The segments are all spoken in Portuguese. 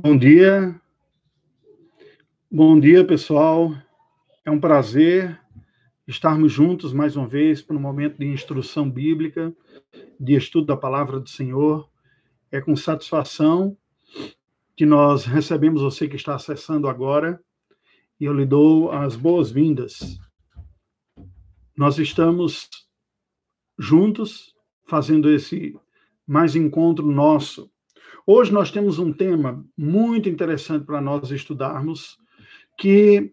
Bom dia. Bom dia, pessoal. É um prazer estarmos juntos mais uma vez para um momento de instrução bíblica, de estudo da palavra do Senhor. É com satisfação que nós recebemos você que está acessando agora e eu lhe dou as boas-vindas. Nós estamos juntos fazendo esse mais encontro nosso. Hoje nós temos um tema muito interessante para nós estudarmos, que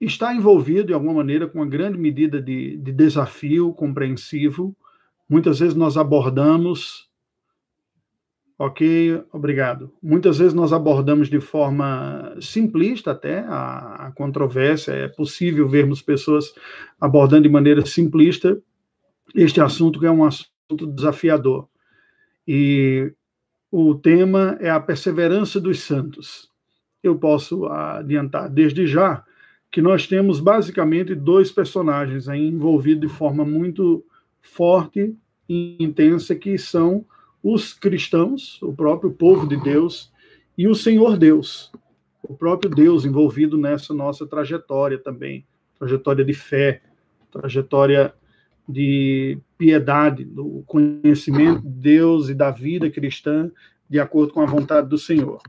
está envolvido, de alguma maneira, com uma grande medida de, de desafio compreensivo. Muitas vezes nós abordamos. Ok, obrigado. Muitas vezes nós abordamos de forma simplista até a, a controvérsia. É possível vermos pessoas abordando de maneira simplista este assunto, que é um assunto desafiador. E o tema é a perseverança dos santos. Eu posso adiantar desde já que nós temos basicamente dois personagens aí envolvidos de forma muito forte e intensa, que são os cristãos, o próprio povo de Deus, e o Senhor Deus, o próprio Deus envolvido nessa nossa trajetória também, trajetória de fé, trajetória de piedade, do conhecimento de Deus e da vida cristã de acordo com a vontade do Senhor.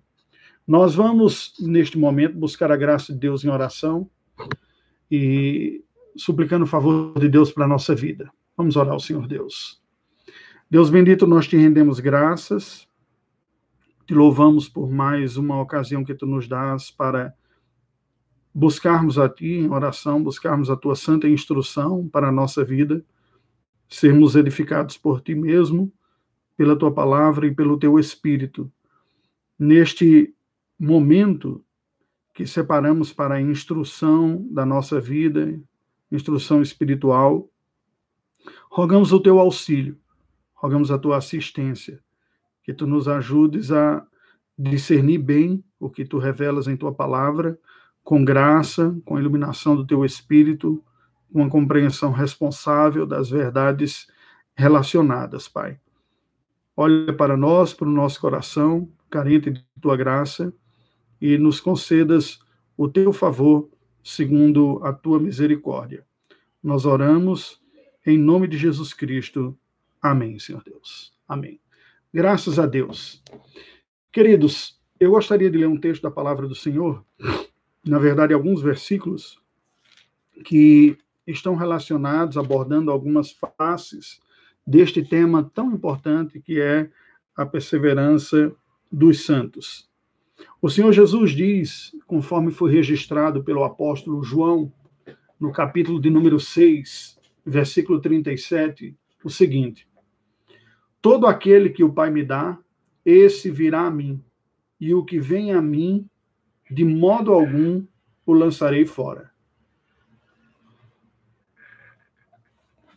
Nós vamos, neste momento, buscar a graça de Deus em oração e suplicando o favor de Deus para a nossa vida. Vamos orar ao Senhor Deus. Deus bendito, nós te rendemos graças, te louvamos por mais uma ocasião que tu nos dás para buscarmos a ti em oração, buscarmos a tua santa instrução para a nossa vida, sermos edificados por ti mesmo, pela tua palavra e pelo teu espírito. Neste momento que separamos para a instrução da nossa vida, instrução espiritual, rogamos o teu auxílio, rogamos a tua assistência, que tu nos ajudes a discernir bem o que tu revelas em tua palavra com graça, com iluminação do teu espírito, uma compreensão responsável das verdades relacionadas, Pai. Olha para nós, para o nosso coração, carente de tua graça, e nos concedas o teu favor, segundo a tua misericórdia. Nós oramos em nome de Jesus Cristo. Amém, Senhor Deus. Amém. Graças a Deus. Queridos, eu gostaria de ler um texto da palavra do Senhor na verdade, alguns versículos que estão relacionados, abordando algumas faces deste tema tão importante que é a perseverança dos santos. O Senhor Jesus diz, conforme foi registrado pelo apóstolo João, no capítulo de número 6, versículo 37, o seguinte: Todo aquele que o Pai me dá, esse virá a mim, e o que vem a mim, de modo algum o lançarei fora.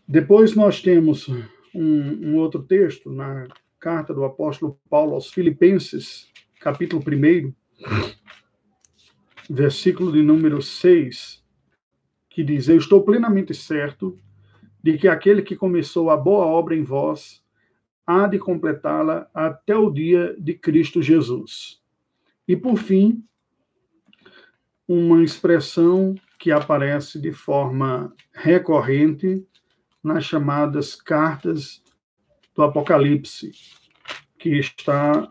Depois nós temos um, um, outro texto na carta do apóstolo Paulo aos Filipenses, capítulo 1, versículo de número 6, que diz: Eu estou plenamente certo de que aquele que começou a boa obra em vós há de completá-la até o dia de Cristo Jesus. E por fim, uma expressão que aparece de forma recorrente nas chamadas cartas do Apocalipse, que está,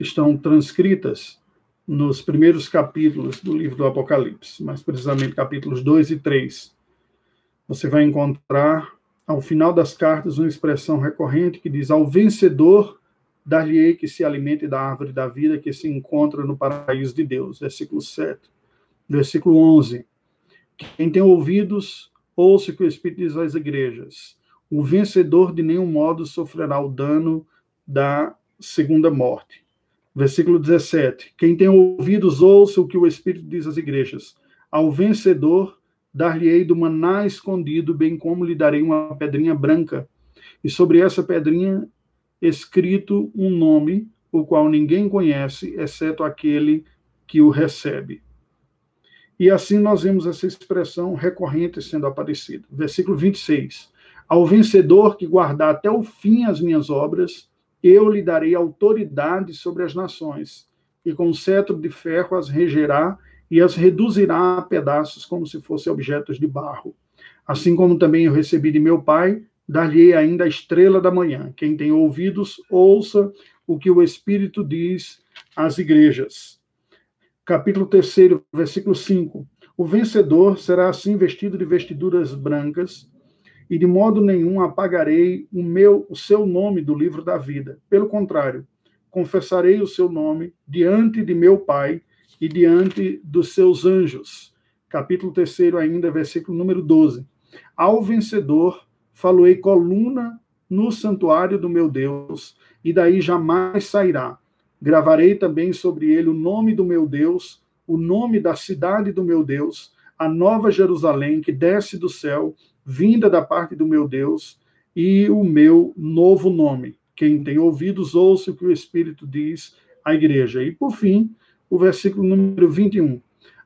estão transcritas nos primeiros capítulos do livro do Apocalipse, mais precisamente capítulos 2 e 3. Você vai encontrar, ao final das cartas, uma expressão recorrente que diz: Ao vencedor, dar-lhe-ei que se alimente da árvore da vida que se encontra no paraíso de Deus. Versículo 7 versículo 11. Quem tem ouvidos, ouça o que o Espírito diz às igrejas. O vencedor de nenhum modo sofrerá o dano da segunda morte. Versículo 17. Quem tem ouvidos, ouça o que o Espírito diz às igrejas. Ao vencedor, dar-lhe-ei do maná escondido, bem como lhe darei uma pedrinha branca. E sobre essa pedrinha, escrito um nome, o qual ninguém conhece, exceto aquele que o recebe. E assim nós vemos essa expressão recorrente sendo aparecida. Versículo 26. Ao vencedor que guardar até o fim as minhas obras, eu lhe darei autoridade sobre as nações, e com cetro de ferro as regerá e as reduzirá a pedaços como se fossem objetos de barro. Assim como também eu recebi de meu Pai, dar-lhe ainda a estrela da manhã. Quem tem ouvidos, ouça o que o Espírito diz às igrejas. Capítulo 3, versículo 5. O vencedor será assim vestido de vestiduras brancas, e de modo nenhum apagarei o meu o seu nome do livro da vida. Pelo contrário, confessarei o seu nome diante de meu Pai e diante dos seus anjos. Capítulo 3 ainda, versículo número 12. Ao vencedor faloei coluna no santuário do meu Deus, e daí jamais sairá. Gravarei também sobre ele o nome do meu Deus, o nome da cidade do meu Deus, a nova Jerusalém que desce do céu, vinda da parte do meu Deus, e o meu novo nome. Quem tem ouvidos, ouça o que o Espírito diz à igreja. E, por fim, o versículo número 21.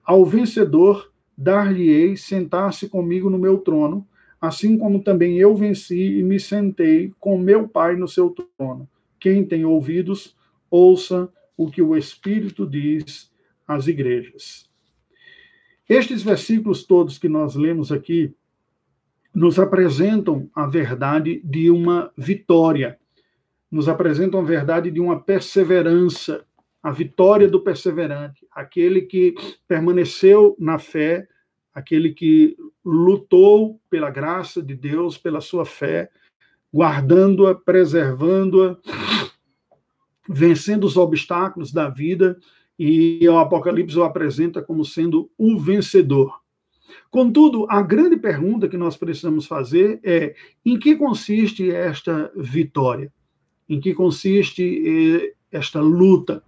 Ao vencedor dar-lhe-ei sentar-se comigo no meu trono, assim como também eu venci e me sentei com meu Pai no seu trono. Quem tem ouvidos, ouça o que o Espírito diz às igrejas. Estes versículos todos que nós lemos aqui nos apresentam a verdade de uma vitória, nos apresentam a verdade de uma perseverança, a vitória do perseverante, aquele que permaneceu na fé, aquele que lutou pela graça de Deus, pela sua fé, guardando-a, preservando-a, vencendo os obstáculos da vida, e o Apocalipse o apresenta como sendo o vencedor. Contudo, a grande pergunta que nós precisamos fazer é: em que consiste esta vitória? Em que consiste eh, esta luta?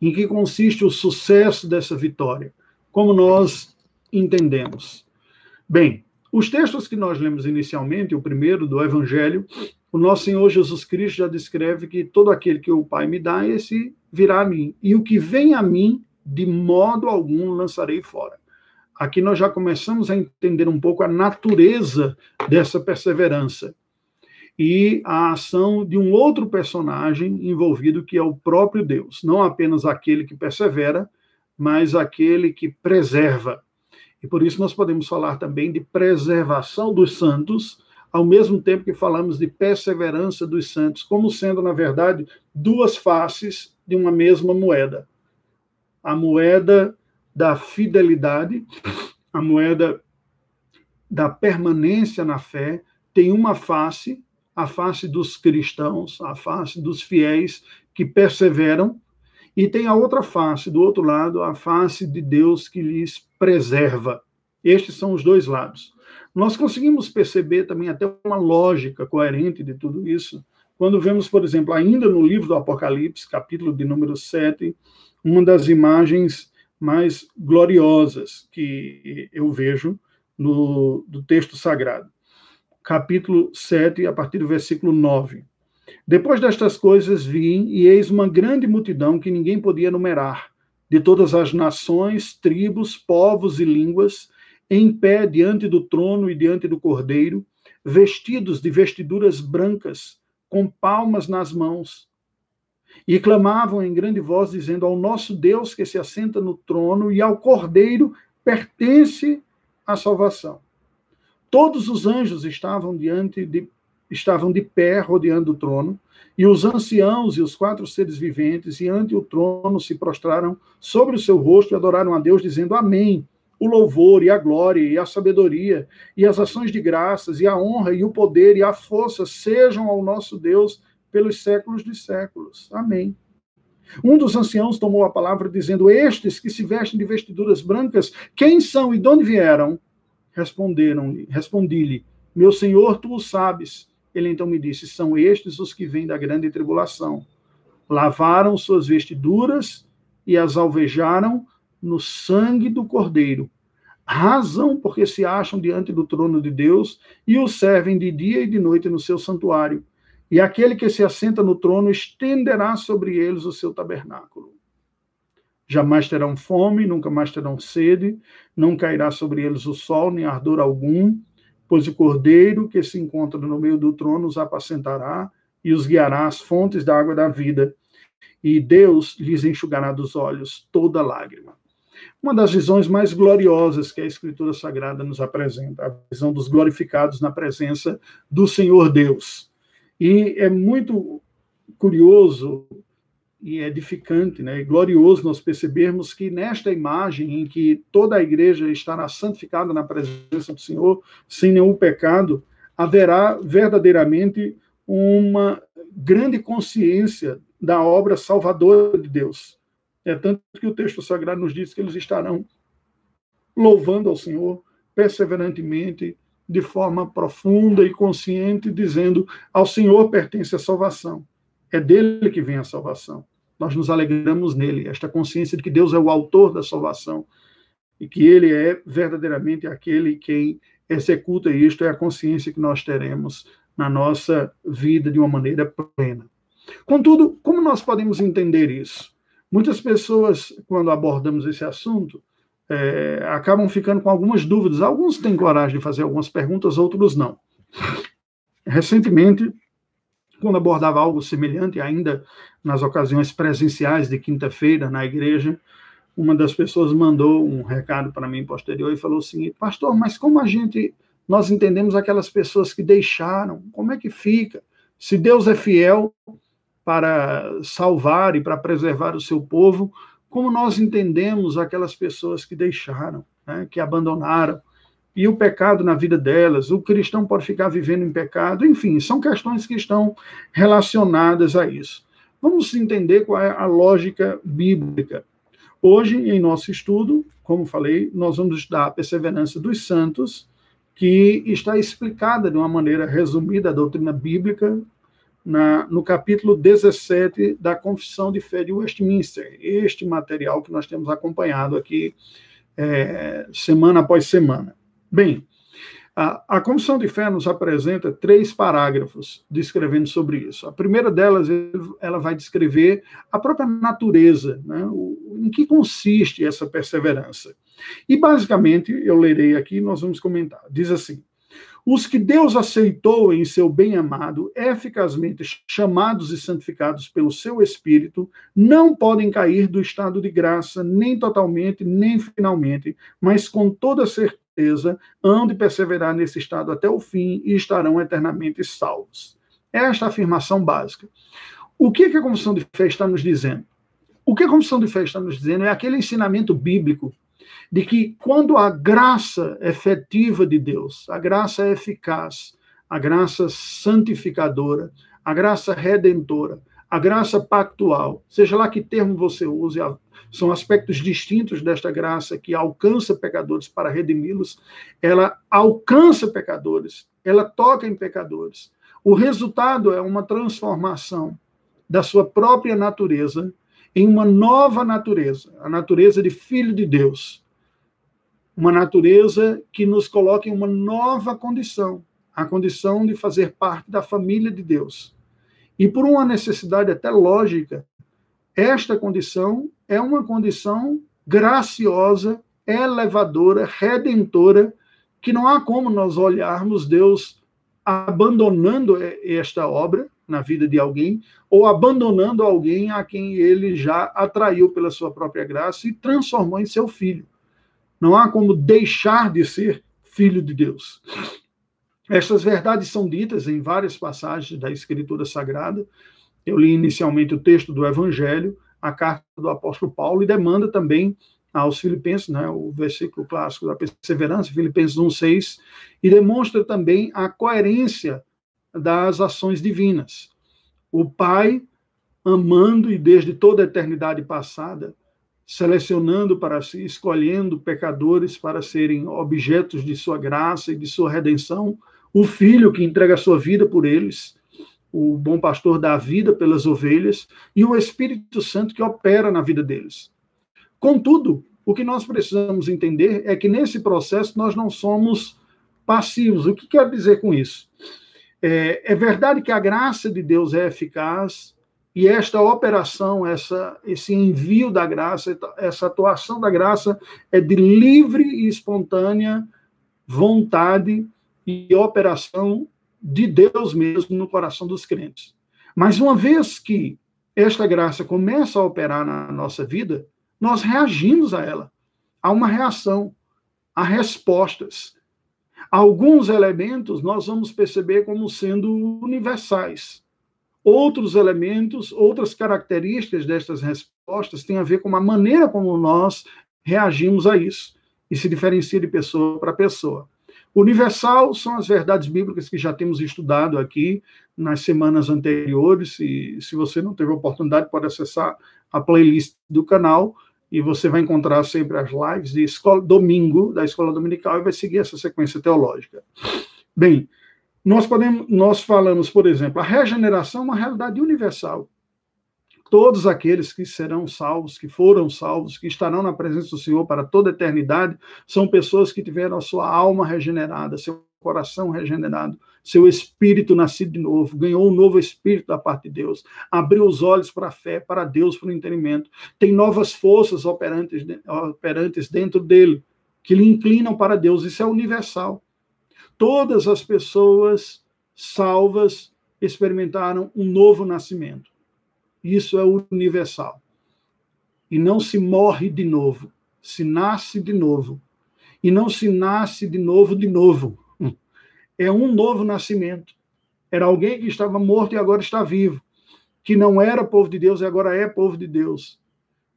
Em que consiste o sucesso dessa vitória? Como nós entendemos? Bem, os textos que nós lemos inicialmente, o primeiro do Evangelho, o nosso Senhor Jesus Cristo já descreve que todo aquele que o Pai me dá, esse virá a mim. E o que vem a mim, de modo algum lançarei fora. Aqui nós já começamos a entender um pouco a natureza dessa perseverança e a ação de um outro personagem envolvido, que é o próprio Deus. Não apenas aquele que persevera, mas aquele que preserva. E por isso nós podemos falar também de preservação dos santos, ao mesmo tempo que falamos de perseverança dos santos, como sendo, na verdade, duas faces de uma mesma moeda. A moeda da fidelidade, a moeda da permanência na fé, tem uma face, a face dos cristãos, a face dos fiéis que perseveram, e tem a outra face, do outro lado, a face de Deus que lhes preserva. Estes são os dois lados. Nós conseguimos perceber também até uma lógica coerente de tudo isso, quando vemos, por exemplo, ainda no livro do Apocalipse, capítulo de número 7, uma das imagens mais gloriosas que eu vejo no do texto sagrado. Capítulo 7, a partir do versículo 9. Depois destas coisas vim, e eis uma grande multidão que ninguém podia numerar, de todas as nações, tribos, povos e línguas, em pé diante do trono e diante do cordeiro, vestidos de vestiduras brancas, com palmas nas mãos. E clamavam em grande voz, dizendo: Ao nosso Deus que se assenta no trono e ao cordeiro pertence a salvação. Todos os anjos estavam diante de estavam de pé rodeando o trono, e os anciãos e os quatro seres viventes diante o trono se prostraram sobre o seu rosto e adoraram a Deus, dizendo Amém. O louvor e a glória e a sabedoria e as ações de graças e a honra e o poder e a força sejam ao nosso Deus pelos séculos dos séculos. Amém. Um dos anciãos tomou a palavra dizendo: Estes que se vestem de vestiduras brancas, quem são e de onde vieram? Responderam-lhe, respondi-lhe: Meu senhor, tu o sabes. Ele então me disse: São estes os que vêm da grande tribulação. Lavaram suas vestiduras e as alvejaram no sangue do Cordeiro. Razão porque se acham diante do trono de Deus e o servem de dia e de noite no seu santuário. E aquele que se assenta no trono estenderá sobre eles o seu tabernáculo. Jamais terão fome, nunca mais terão sede, não cairá sobre eles o sol, nem ardor algum, pois o cordeiro que se encontra no meio do trono os apacentará e os guiará às fontes da água da vida, e Deus lhes enxugará dos olhos toda lágrima. Uma das visões mais gloriosas que a Escritura Sagrada nos apresenta, a visão dos glorificados na presença do Senhor Deus. E é muito curioso e edificante, né, e glorioso nós percebermos que nesta imagem em que toda a igreja estará santificada na presença do Senhor, sem nenhum pecado, haverá verdadeiramente uma grande consciência da obra salvadora de Deus. É tanto que o texto sagrado nos diz que eles estarão louvando ao Senhor perseverantemente, de forma profunda e consciente, dizendo: Ao Senhor pertence a salvação. É dele que vem a salvação. Nós nos alegramos nele, esta consciência de que Deus é o autor da salvação e que ele é verdadeiramente aquele quem executa isto, é a consciência que nós teremos na nossa vida de uma maneira plena. Contudo, como nós podemos entender isso? Muitas pessoas, quando abordamos esse assunto, é, acabam ficando com algumas dúvidas. Alguns têm coragem de fazer algumas perguntas, outros não. Recentemente, quando abordava algo semelhante, ainda nas ocasiões presenciais de quinta-feira na igreja, uma das pessoas mandou um recado para mim posterior e falou assim: Pastor, mas como a gente, nós entendemos aquelas pessoas que deixaram? Como é que fica? Se Deus é fiel para salvar e para preservar o seu povo, como nós entendemos aquelas pessoas que deixaram, né, que abandonaram? e o pecado na vida delas, o cristão pode ficar vivendo em pecado, enfim, são questões que estão relacionadas a isso. Vamos entender qual é a lógica bíblica. Hoje, em nosso estudo, como falei, nós vamos estudar a perseverança dos santos, que está explicada de uma maneira resumida a doutrina bíblica na, no capítulo 17 da Confissão de Fé de Westminster, este material que nós temos acompanhado aqui é, semana após semana. Bem, a, a Confissão de Fé nos apresenta três parágrafos descrevendo sobre isso. A primeira delas, ela vai descrever a própria natureza, né? o, em que consiste essa perseverança. E, basicamente, eu lerei aqui, nós vamos comentar. Diz assim: os que Deus aceitou em seu bem-amado, eficazmente chamados e santificados pelo seu Espírito, não podem cair do estado de graça, nem totalmente, nem finalmente, mas com toda certeza hão de perseverar nesse estado até o fim e estarão eternamente salvos. Esta é afirmação básica. O que, que a Confissão de Fé está nos dizendo? O que a Confissão de Fé está nos dizendo é aquele ensinamento bíblico de que quando a graça efetiva de Deus, a graça eficaz, a graça santificadora, a graça redentora, a graça pactual, seja lá que termo você use, são aspectos distintos desta graça que alcança pecadores para redimi-los. Ela alcança pecadores, ela toca em pecadores. O resultado é uma transformação da sua própria natureza em uma nova natureza, a natureza de filho de Deus. Uma natureza que nos coloca em uma nova condição, a condição de fazer parte da família de Deus. E por uma necessidade até lógica, esta condição é uma condição graciosa, elevadora, redentora, que não há como nós olharmos Deus abandonando esta obra na vida de alguém ou abandonando alguém a quem ele já atraiu pela sua própria graça e transformou em seu filho. Não há como deixar de ser filho de Deus. Estas verdades são ditas em várias passagens da Escritura Sagrada. Eu li inicialmente o texto do Evangelho, a carta do apóstolo Paulo, e demanda também aos Filipenses, né, o versículo clássico da perseverança, Filipenses 1,6, e demonstra também a coerência das ações divinas. O Pai amando e desde toda a eternidade passada, selecionando para si, escolhendo pecadores para serem objetos de sua graça e de sua redenção, o Filho que entrega a sua vida por eles, o bom pastor dá a vida pelas ovelhas, e o Espírito Santo que opera na vida deles. Contudo, o que nós precisamos entender é que nesse processo nós não somos passivos. O que quer dizer com isso? É, é verdade que a graça de Deus é eficaz, e esta operação, essa, esse envio da graça, essa atuação da graça é de livre e espontânea vontade e operação de Deus mesmo no coração dos crentes. Mas uma vez que esta graça começa a operar na nossa vida, nós reagimos a ela. Há uma reação, há respostas. Alguns elementos nós vamos perceber como sendo universais. Outros elementos, outras características destas respostas têm a ver com a maneira como nós reagimos a isso e se diferencia de pessoa para pessoa. Universal são as verdades bíblicas que já temos estudado aqui nas semanas anteriores. E se você não teve oportunidade, pode acessar a playlist do canal e você vai encontrar sempre as lives de escola, domingo da escola dominical e vai seguir essa sequência teológica. Bem, nós podemos, nós falamos, por exemplo, a regeneração é uma realidade universal todos aqueles que serão salvos, que foram salvos, que estarão na presença do Senhor para toda a eternidade, são pessoas que tiveram a sua alma regenerada, seu coração regenerado, seu espírito nascido de novo, ganhou um novo espírito da parte de Deus, abriu os olhos para a fé, para Deus, para o entendimento, tem novas forças operantes, operantes dentro dele, que lhe inclinam para Deus, isso é universal. Todas as pessoas salvas experimentaram um novo nascimento. Isso é universal. E não se morre de novo, se nasce de novo. E não se nasce de novo de novo. É um novo nascimento. Era alguém que estava morto e agora está vivo. Que não era povo de Deus e agora é povo de Deus.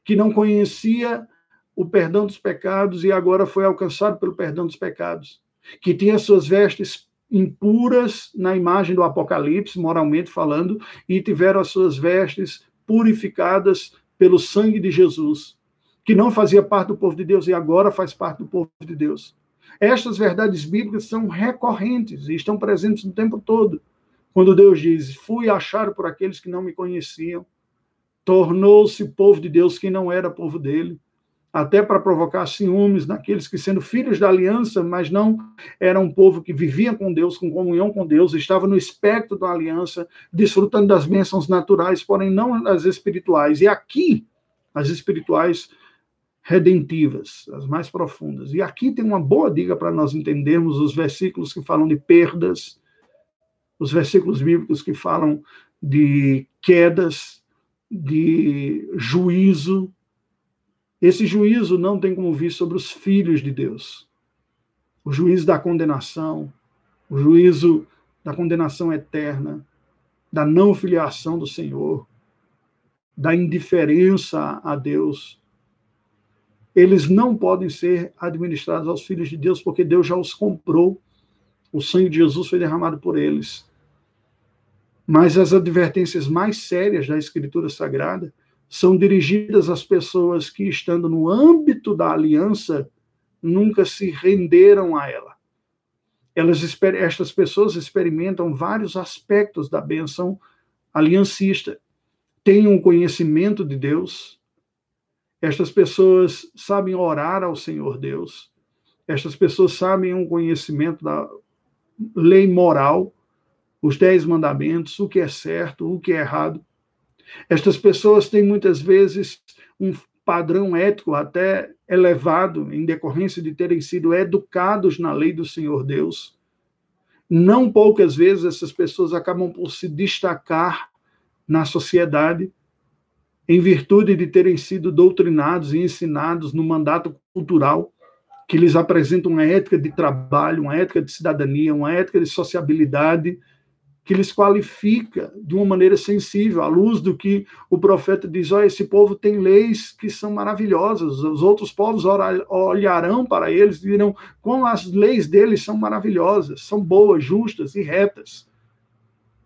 Que não conhecia o perdão dos pecados e agora foi alcançado pelo perdão dos pecados. Que tinha suas vestes impuras na imagem do Apocalipse, moralmente falando, e tiveram as suas vestes purificadas pelo sangue de Jesus, que não fazia parte do povo de Deus e agora faz parte do povo de Deus. Estas verdades bíblicas são recorrentes e estão presentes o tempo todo. Quando Deus diz: Fui achado por aqueles que não me conheciam, tornou-se povo de Deus quem não era povo dele até para provocar ciúmes naqueles que, sendo filhos da aliança, mas não eram um povo que vivia com Deus, com comunhão com Deus, estava no espectro da aliança, desfrutando das bênçãos naturais, porém não as espirituais. E aqui, as espirituais redentivas, as mais profundas. E aqui tem uma boa dica para nós entendermos os versículos que falam de perdas, os versículos bíblicos que falam de quedas, de juízo, esse juízo não tem como vir sobre os filhos de Deus. O juízo da condenação, o juízo da condenação eterna, da não filiação do Senhor, da indiferença a Deus. Eles não podem ser administrados aos filhos de Deus, porque Deus já os comprou. O sangue de Jesus foi derramado por eles. Mas as advertências mais sérias da Escritura Sagrada são dirigidas às pessoas que, estando no âmbito da aliança, nunca se renderam a ela. Elas, estas pessoas experimentam vários aspectos da benção aliancista. Têm um conhecimento de Deus. Estas pessoas sabem orar ao Senhor Deus. Estas pessoas sabem um conhecimento da lei moral, os dez mandamentos, o que é certo, o que é errado. Estas pessoas têm muitas vezes um padrão ético até elevado, em decorrência de terem sido educados na lei do Senhor Deus. Não poucas vezes essas pessoas acabam por se destacar na sociedade em virtude de terem sido doutrinados e ensinados no mandato cultural que lhes apresenta uma ética de trabalho, uma ética de cidadania, uma ética de sociabilidade, que lhes qualifica de uma maneira sensível, à luz do que o profeta diz: olha, esse povo tem leis que são maravilhosas, os outros povos olharão para eles e dirão como as leis deles são maravilhosas, são boas, justas e retas.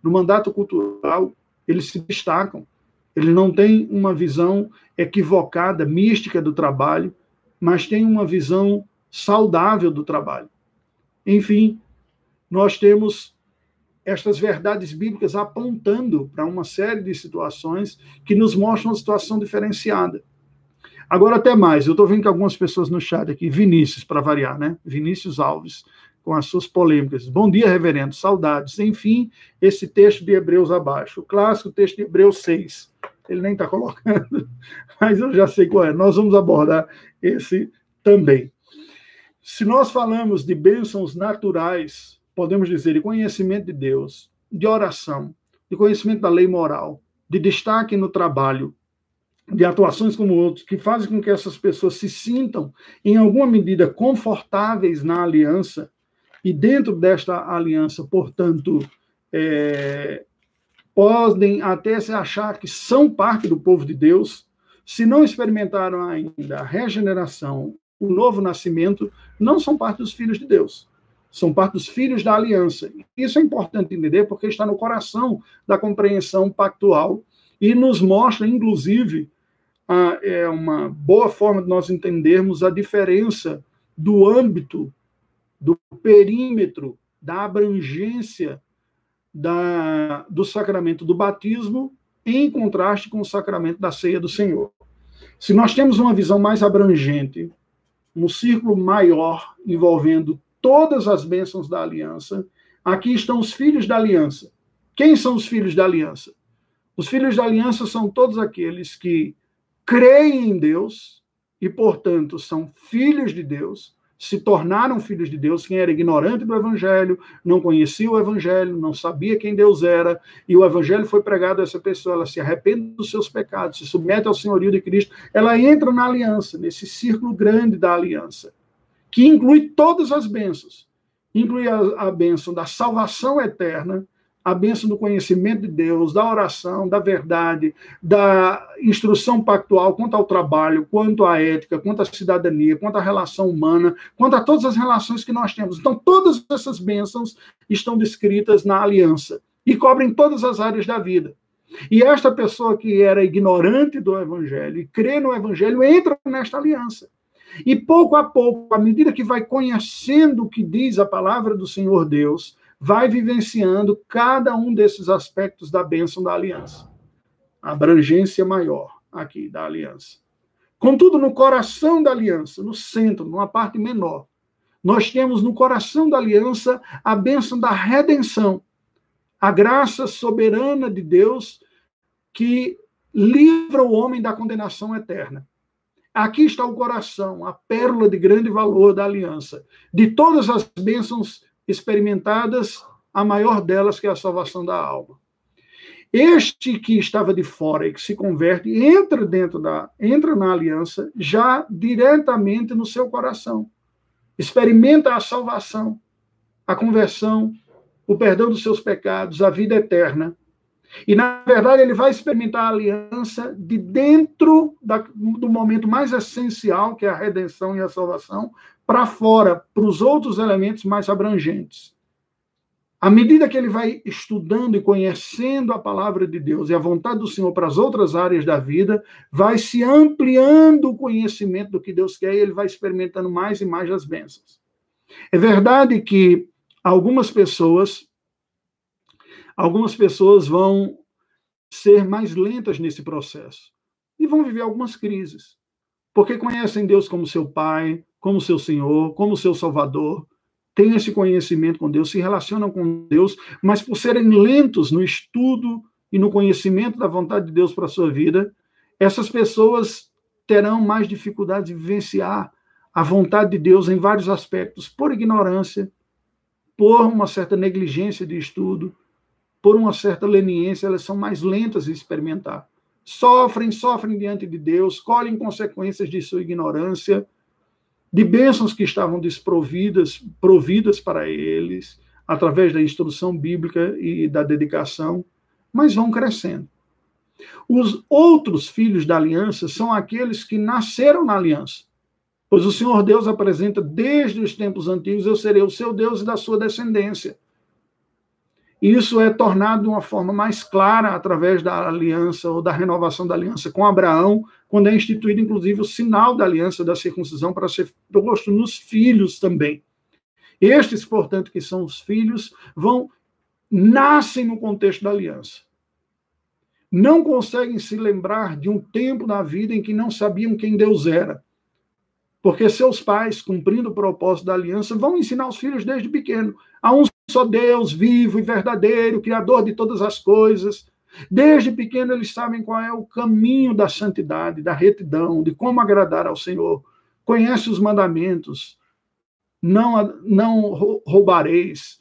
No mandato cultural, eles se destacam. Eles não têm uma visão equivocada, mística do trabalho, mas têm uma visão saudável do trabalho. Enfim, nós temos estas verdades bíblicas apontando para uma série de situações que nos mostram uma situação diferenciada. Agora, até mais, eu estou vendo que algumas pessoas no chat aqui, Vinícius, para variar, né? Vinícius Alves, com as suas polêmicas. Bom dia, reverendo, saudades. Enfim, esse texto de Hebreus abaixo, o clássico texto de Hebreus 6. Ele nem está colocando, mas eu já sei qual é. Nós vamos abordar esse também. Se nós falamos de bênçãos naturais podemos dizer, de conhecimento de Deus, de oração, de conhecimento da lei moral, de destaque no trabalho, de atuações como outros, que fazem com que essas pessoas se sintam, em alguma medida, confortáveis na aliança, e dentro desta aliança, portanto, é, podem até se achar que são parte do povo de Deus, se não experimentaram ainda a regeneração, o novo nascimento, não são parte dos filhos de Deus. São parte dos filhos da aliança. Isso é importante entender porque está no coração da compreensão pactual e nos mostra, inclusive, a, é uma boa forma de nós entendermos a diferença do âmbito, do perímetro, da abrangência da, do sacramento do batismo em contraste com o sacramento da ceia do Senhor. Se nós temos uma visão mais abrangente, um círculo maior envolvendo todas as bênçãos da aliança, aqui estão os filhos da aliança. Quem são os filhos da aliança? Os filhos da aliança são todos aqueles que creem em Deus e, portanto, são filhos de Deus, se tornaram filhos de Deus, quem era ignorante do Evangelho, não conhecia o Evangelho, não sabia quem Deus era, e o Evangelho foi pregado a essa pessoa, ela se arrepende dos seus pecados, se submete ao senhorio de Cristo, ela entra na aliança, nesse círculo grande da aliança, que inclui todas as bênçãos, inclui a, a bênção da salvação eterna, a bênção do conhecimento de Deus, da oração, da verdade, da instrução pactual quanto ao trabalho, quanto à ética, quanto à cidadania, quanto à relação humana, quanto a todas as relações que nós temos. Então, todas essas bênçãos estão descritas na aliança e cobrem todas as áreas da vida. E esta pessoa que era ignorante do evangelho e crê no evangelho entra nesta aliança. E pouco a pouco, à medida que vai conhecendo o que diz a palavra do Senhor Deus, vai vivenciando cada um desses aspectos da bênção da aliança. A abrangência maior aqui da aliança. Contudo, no coração da aliança, no centro, numa parte menor, nós temos no coração da aliança a bênção da redenção, a graça soberana de Deus que livra o homem da condenação eterna. Aqui está o coração, a pérola de grande valor da aliança. De todas as bênçãos experimentadas, a maior delas que é a salvação da alma. Este que estava de fora e que se converte entra dentro da entra na aliança já diretamente no seu coração. Experimenta a salvação, a conversão, o perdão dos seus pecados, a vida eterna. E, na verdade, ele vai experimentar a aliança de dentro da, do momento mais essencial, que é a redenção e a salvação, para fora, para os outros elementos mais abrangentes. À medida que ele vai estudando e conhecendo a palavra de Deus e a vontade do Senhor para as outras áreas da vida, vai se ampliando o conhecimento do que Deus quer e ele vai experimentando mais e mais as bênçãos. É verdade que algumas pessoas algumas pessoas vão ser mais lentas nesse processo e vão viver algumas crises, porque conhecem Deus como seu pai, como seu Senhor, como seu Salvador, têm esse conhecimento com Deus, se relacionam com Deus, mas por serem lentos no estudo e no conhecimento da vontade de Deus para a sua vida, essas pessoas terão mais dificuldade de vivenciar a vontade de Deus em vários aspectos, por ignorância, por uma certa negligência de estudo, por uma certa leniência, elas são mais lentas em experimentar. Sofrem, sofrem diante de Deus, colhem consequências de sua ignorância, de bênçãos que estavam desprovidas, providas para eles, através da instrução bíblica e da dedicação, mas vão crescendo. Os outros filhos da aliança são aqueles que nasceram na aliança. Pois o Senhor Deus apresenta desde os tempos antigos: eu serei o seu Deus e da sua descendência. Isso é tornado de uma forma mais clara através da aliança ou da renovação da aliança com Abraão, quando é instituído, inclusive, o sinal da aliança da circuncisão para ser posto nos filhos também. Estes, portanto, que são os filhos, vão nascem no contexto da aliança. Não conseguem se lembrar de um tempo na vida em que não sabiam quem Deus era. Porque seus pais, cumprindo o propósito da aliança, vão ensinar os filhos desde pequeno a um só Deus vivo e verdadeiro, Criador de todas as coisas. Desde pequeno eles sabem qual é o caminho da santidade, da retidão, de como agradar ao Senhor. Conhece os mandamentos. Não, não roubareis.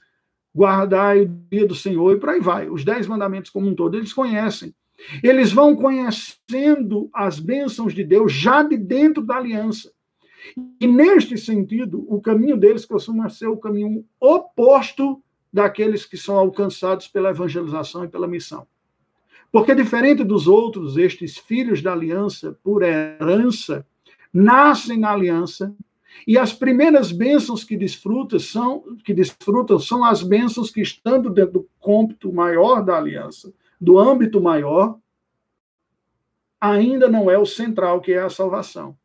Guardai o dia do Senhor e por aí vai. Os dez mandamentos como um todo, eles conhecem. Eles vão conhecendo as bênçãos de Deus já de dentro da aliança. E neste sentido, o caminho deles costuma ser o caminho oposto daqueles que são alcançados pela evangelização e pela missão. Porque, diferente dos outros, estes filhos da aliança, por herança, nascem na aliança, e as primeiras bênçãos que desfrutam são, que desfrutam são as bênçãos que, estando dentro do cômpito maior da aliança, do âmbito maior, ainda não é o central, que é a salvação.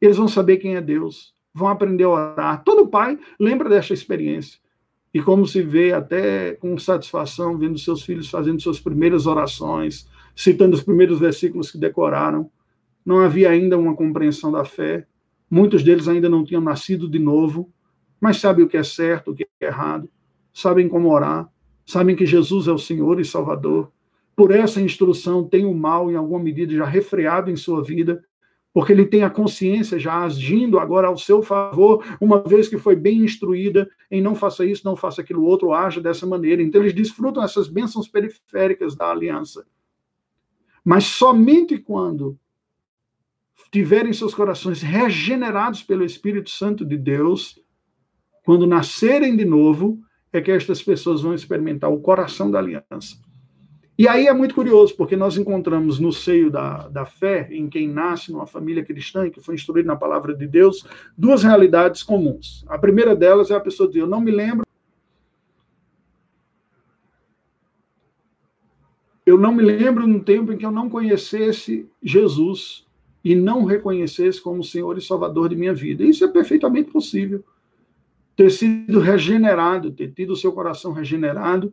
Eles vão saber quem é Deus, vão aprender a orar. Todo pai lembra desta experiência. E como se vê até com satisfação vendo seus filhos fazendo suas primeiras orações, citando os primeiros versículos que decoraram. Não havia ainda uma compreensão da fé. Muitos deles ainda não tinham nascido de novo, mas sabem o que é certo, o que é errado, sabem como orar, sabem que Jesus é o Senhor e Salvador. Por essa instrução, tem o mal, em alguma medida, já refreado em sua vida, porque ele tem a consciência já agindo agora ao seu favor, uma vez que foi bem instruída em não faça isso, não faça aquilo outro, haja dessa maneira. Então eles desfrutam essas bênçãos periféricas da aliança. Mas somente quando tiverem seus corações regenerados pelo Espírito Santo de Deus, quando nascerem de novo, é que estas pessoas vão experimentar o coração da aliança. E aí é muito curioso, porque nós encontramos no seio da, da fé, em quem nasce numa família cristã e que foi instruído na palavra de Deus, duas realidades comuns. A primeira delas é a pessoa dizer: Eu não me lembro. Eu não me lembro no tempo em que eu não conhecesse Jesus e não reconhecesse como Senhor e Salvador de minha vida. Isso é perfeitamente possível. Ter sido regenerado, ter tido o seu coração regenerado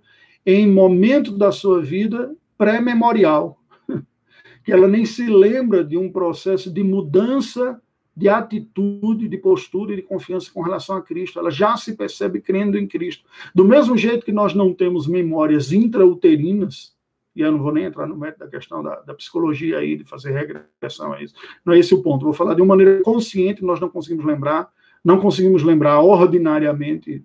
em momento da sua vida pré-memorial, que ela nem se lembra de um processo de mudança de atitude, de postura e de confiança com relação a Cristo. Ela já se percebe crendo em Cristo. Do mesmo jeito que nós não temos memórias intrauterinas, e eu não vou nem entrar no mérito da questão da, da, psicologia aí, de fazer regressão a isso. Não é esse o ponto. Vou falar de uma maneira consciente, nós não conseguimos lembrar, não conseguimos lembrar ordinariamente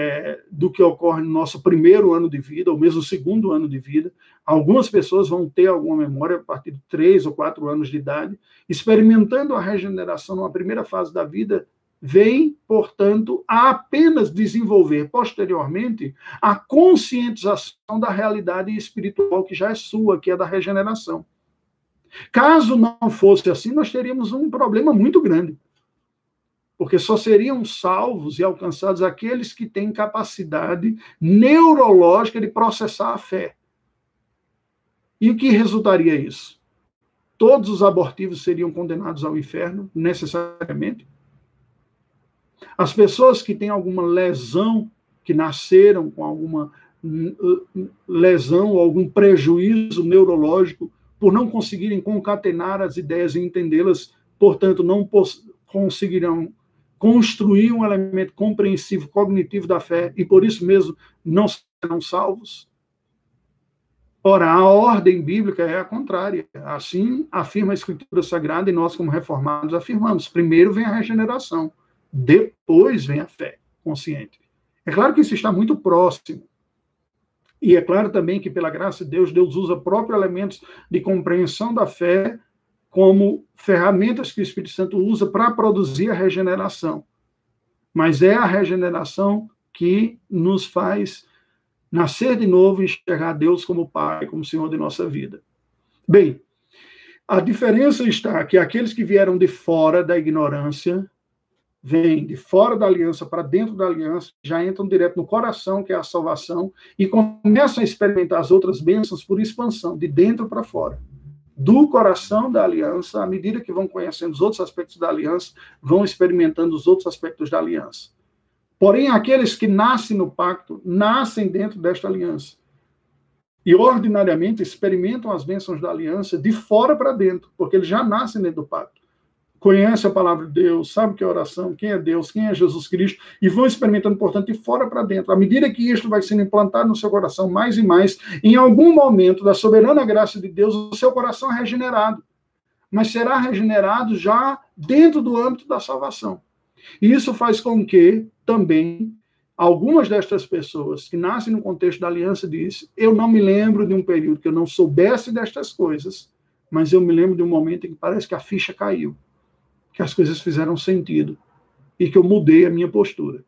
é, do que ocorre no nosso primeiro ano de vida, ou mesmo segundo ano de vida. Algumas pessoas vão ter alguma memória a partir de três ou quatro anos de idade, experimentando a regeneração numa primeira fase da vida, vem, portanto, a apenas desenvolver posteriormente a conscientização da realidade espiritual que já é sua, que é da regeneração. Caso não fosse assim, nós teríamos um problema muito grande porque só seriam salvos e alcançados aqueles que têm capacidade neurológica de processar a fé. E o que resultaria isso? Todos os abortivos seriam condenados ao inferno, necessariamente. As pessoas que têm alguma lesão, que nasceram com alguma lesão ou algum prejuízo neurológico, por não conseguirem concatenar as ideias e entendê-las, portanto, não conseguirão construir um elemento compreensivo, cognitivo da fé, e por isso mesmo não serão salvos? Ora, a ordem bíblica é a contrária. Assim afirma a Escritura Sagrada e nós, como reformados, afirmamos: primeiro vem a regeneração, depois vem a fé consciente. É claro que isso está muito próximo. E é claro também que, pela graça de Deus, Deus usa próprios elementos de compreensão da fé como ferramentas que o Espírito Santo usa para produzir a regeneração. Mas é a regeneração que nos faz nascer de novo e enxergar Deus como Pai, como Senhor de nossa vida. Bem, a diferença está que aqueles que vieram de fora da ignorância, vêm de fora da aliança para dentro da aliança, já entram direto no coração, que é a salvação, e começam a experimentar as outras bênçãos por expansão, de dentro para fora do coração da aliança, à medida que vão conhecendo os outros aspectos da aliança, vão experimentando os outros aspectos da aliança. Porém, aqueles que nascem no pacto, nascem dentro desta aliança. E ordinariamente experimentam as bênçãos da aliança de fora para dentro, porque eles já nascem dentro do pacto conhece a palavra de Deus, sabe o que é oração, quem é Deus, quem é Jesus Cristo, e vão experimentando, portanto, de fora para dentro. À medida que isto vai sendo implantado no seu coração mais e mais, em algum momento da soberana graça de Deus, o seu coração é regenerado. Mas será regenerado já dentro do âmbito da salvação. E isso faz com que, também, algumas destas pessoas que nascem no contexto da aliança diz: eu não me lembro de um período que eu não soubesse destas coisas, mas eu me lembro de um momento em que parece que a ficha caiu, que as coisas fizeram sentido e que eu mudei a minha postura.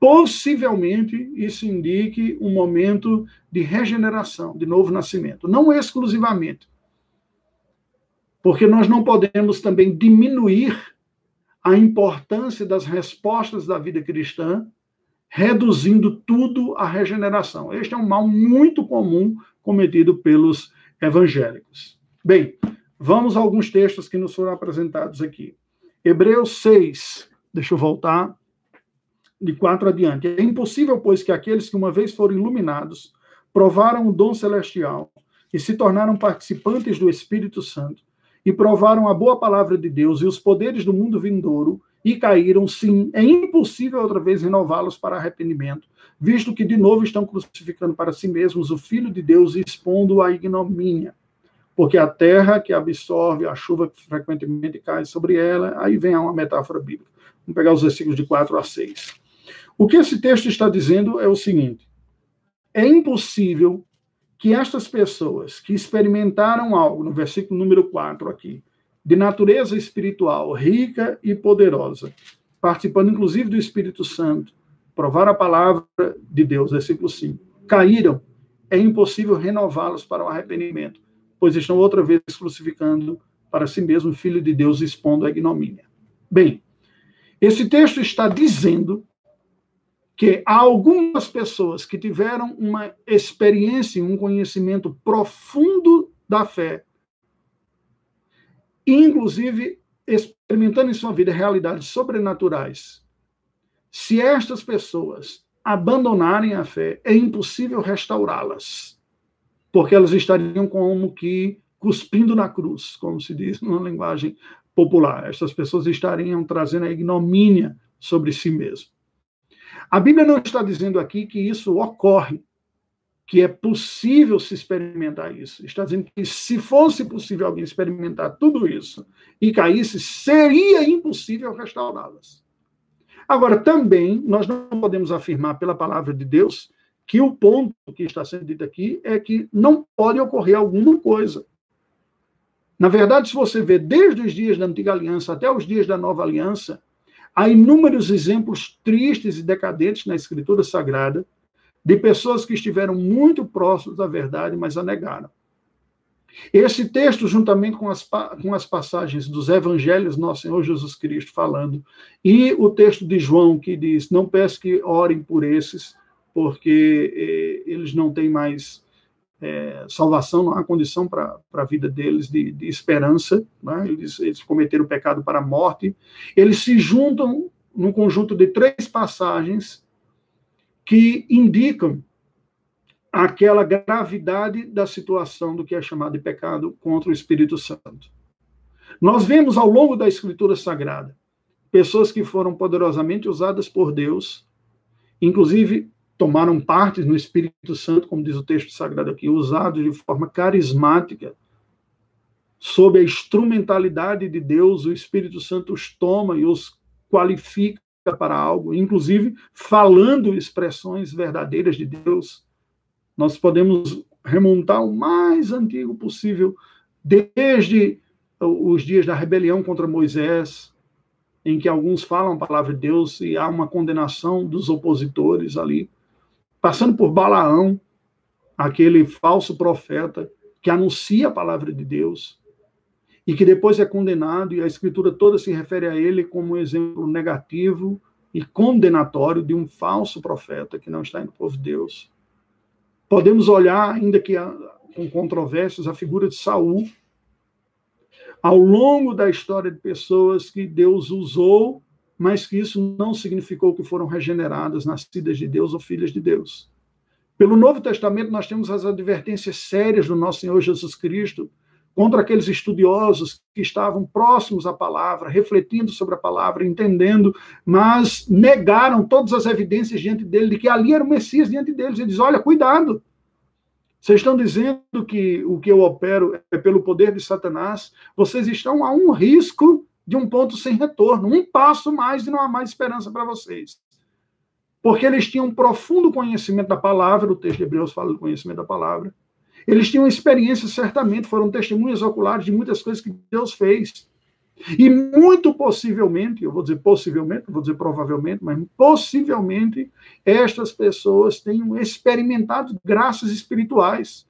Possivelmente isso indique um momento de regeneração, de novo nascimento, não exclusivamente. Porque nós não podemos também diminuir a importância das respostas da vida cristã, reduzindo tudo à regeneração. Este é um mal muito comum cometido pelos evangélicos. Bem, vamos a alguns textos que nos foram apresentados aqui. Hebreus 6, deixa eu voltar, de 4 adiante. É impossível, pois, que aqueles que uma vez foram iluminados, provaram o dom celestial e se tornaram participantes do Espírito Santo, e provaram a boa palavra de Deus e os poderes do mundo vindouro e caíram, sim, é impossível outra vez renová-los para arrependimento, visto que de novo estão crucificando para si mesmos o Filho de Deus e expondo a ignomínia. Porque a terra que absorve a chuva que frequentemente cai sobre ela, aí vem uma metáfora bíblica. Vamos pegar os versículos de 4 a 6. O que esse texto está dizendo é o seguinte: é impossível que estas pessoas que experimentaram algo, no versículo número 4 aqui, de natureza espiritual rica e poderosa, participando inclusive do Espírito Santo, provaram a palavra de Deus, versículo 5, caíram, é impossível renová-los para o arrependimento, pois estão outra vez crucificando para si mesmo o Filho de Deus, expondo a ignomínia. Bem, esse texto está dizendo que há algumas pessoas que tiveram uma experiência, um conhecimento profundo da fé, inclusive experimentando em sua vida realidades sobrenaturais. Se estas pessoas abandonarem a fé, é impossível restaurá-las, porque elas estariam como que cuspindo na cruz, como se diz numa linguagem popular. Estas pessoas estariam trazendo a ignomínia sobre si mesmas. A Bíblia não está dizendo aqui que isso ocorre, que é possível se experimentar isso. Está dizendo que se fosse possível alguém experimentar tudo isso e caísse, seria impossível restaurá-las. Agora, também, nós não podemos afirmar pela palavra de Deus que o ponto que está sendo dito aqui é que não pode ocorrer alguma coisa. Na verdade, se você vê desde os dias da antiga aliança até os dias da nova aliança, Há inúmeros exemplos tristes e decadentes na Escritura Sagrada de pessoas que estiveram muito próximos da verdade, mas a negaram. Esse texto, juntamente com as, com as passagens dos evangelhos Nosso Senhor Jesus Cristo falando, e o texto de João que diz: Não peço que orem por esses, porque eh, eles não têm mais é, salvação, não há condição para a vida deles de, de esperança, né? eles, eles cometeram o pecado para a morte. Eles se juntam num conjunto de três passagens que indicam aquela gravidade da situação do que é chamado de pecado contra o Espírito Santo. Nós vemos ao longo da Escritura Sagrada pessoas que foram poderosamente usadas por Deus, inclusive tomaram parte no Espírito Santo, como diz o texto sagrado aqui, usados de forma carismática, sob a instrumentalidade de Deus, o Espírito Santo os toma e os qualifica para algo, inclusive falando expressões verdadeiras de Deus. Nós podemos remontar o mais antigo possível, desde os dias da rebelião contra Moisés, em que alguns falam a palavra de Deus e há uma condenação dos opositores ali passando por Balaão, aquele falso profeta que anuncia a palavra de Deus e que depois é condenado, e a escritura toda se refere a ele como um exemplo negativo e condenatório de um falso profeta que não está no povo de Deus. Podemos olhar, ainda que com controvérsias, a figura de Saul, ao longo da história de pessoas que Deus usou mas que isso não significou que foram regeneradas, nascidas de Deus ou filhas de Deus. Pelo Novo Testamento, nós temos as advertências sérias do nosso Senhor Jesus Cristo contra aqueles estudiosos que estavam próximos à palavra, refletindo sobre a palavra, entendendo, mas negaram todas as evidências diante dele de que ali era o Messias diante deles. Ele diz: olha, cuidado. Vocês estão dizendo que o que eu opero é pelo poder de Satanás. Vocês estão a um risco de um ponto sem retorno, um passo mais e não há mais esperança para vocês. porque eles tinham um profundo conhecimento da palavra, o texto de Hebreus fala do conhecimento da palavra. Eles tinham experiência, certamente, foram testemunhas oculares de muitas coisas que Deus fez. E muito possivelmente, eu vou dizer possivelmente, não vou dizer provavelmente, mas possivelmente, estas pessoas tenham experimentado graças espirituais.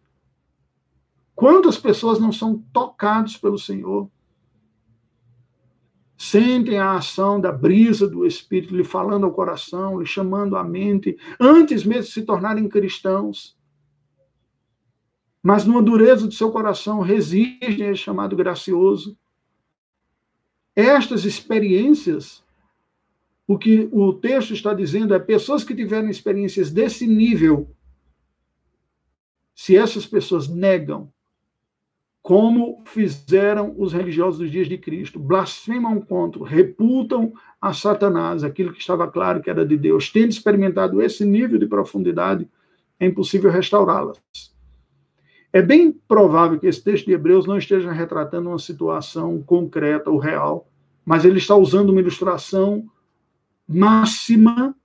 Quantas pessoas não são tocadas pelo Senhor? Sentem a ação da brisa do Espírito lhe falando ao coração, lhe chamando a mente, antes mesmo de se tornarem cristãos. Mas numa dureza do seu coração resistem a chamado gracioso. Estas experiências, o que o texto está dizendo é pessoas que tiveram experiências desse nível, se essas pessoas negam como fizeram os religiosos dos dias de Cristo, blasfemam contra, reputam a Satanás, aquilo que estava claro que era de Deus, tendo experimentado esse nível de profundidade, é impossível restaurá-las. É bem provável que esse texto de Hebreus não esteja retratando uma situação concreta ou real, mas ele está usando uma ilustração máxima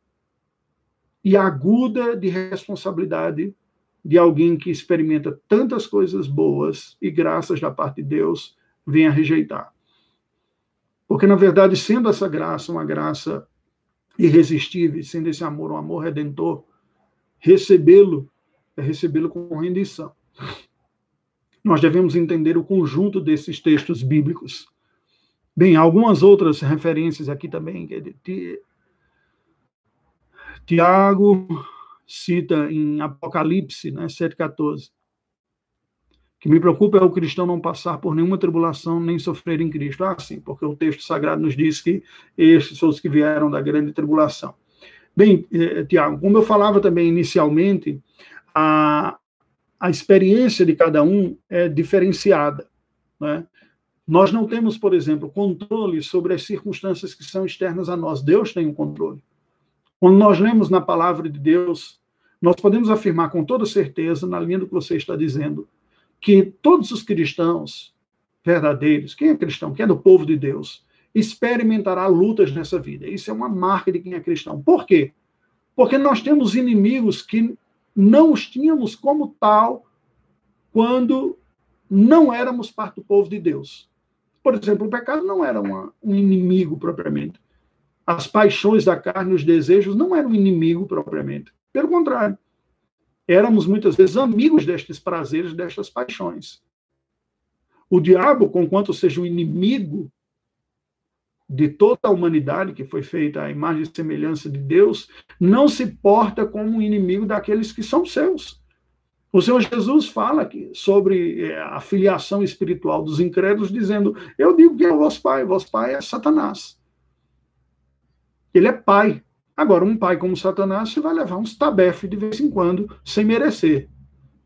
e aguda de responsabilidade de alguém que experimenta tantas coisas boas e graças da parte de Deus vem a rejeitar. Porque, na verdade, sendo essa graça uma graça irresistível, sendo esse amor um amor redentor, recebê-lo é recebê-lo com rendição. Nós devemos entender o conjunto desses textos bíblicos. Bem, algumas outras referências aqui também. Tiago, cita em Apocalipse, né, 7,14. que me preocupa é o cristão não passar por nenhuma tribulação nem sofrer em Cristo. Ah, sim, porque o texto sagrado nos diz que estes são os que vieram da grande tribulação. Bem, eh, Tiago, como eu falava também inicialmente, a, a experiência de cada um é diferenciada. Né? Nós não temos, por exemplo, controle sobre as circunstâncias que são externas a nós. Deus tem o um controle. Quando nós lemos na palavra de Deus, nós podemos afirmar com toda certeza, na linha do que você está dizendo, que todos os cristãos verdadeiros, quem é cristão, quem é do povo de Deus, experimentará lutas nessa vida. Isso é uma marca de quem é cristão. Por quê? Porque nós temos inimigos que não os tínhamos como tal quando não éramos parte do povo de Deus. Por exemplo, o pecado não era uma, um inimigo propriamente as paixões da carne, os desejos, não eram inimigo propriamente. Pelo contrário, éramos muitas vezes amigos destes prazeres, destas paixões. O diabo, conquanto seja o inimigo de toda a humanidade que foi feita à imagem e semelhança de Deus, não se porta como um inimigo daqueles que são seus. O Senhor Jesus fala sobre é, a filiação espiritual dos incrédulos, dizendo: Eu digo que é o vosso pai, vosso pai é Satanás. Ele é pai. Agora, um pai como Satanás, você vai levar uns tabefes de vez em quando, sem merecer.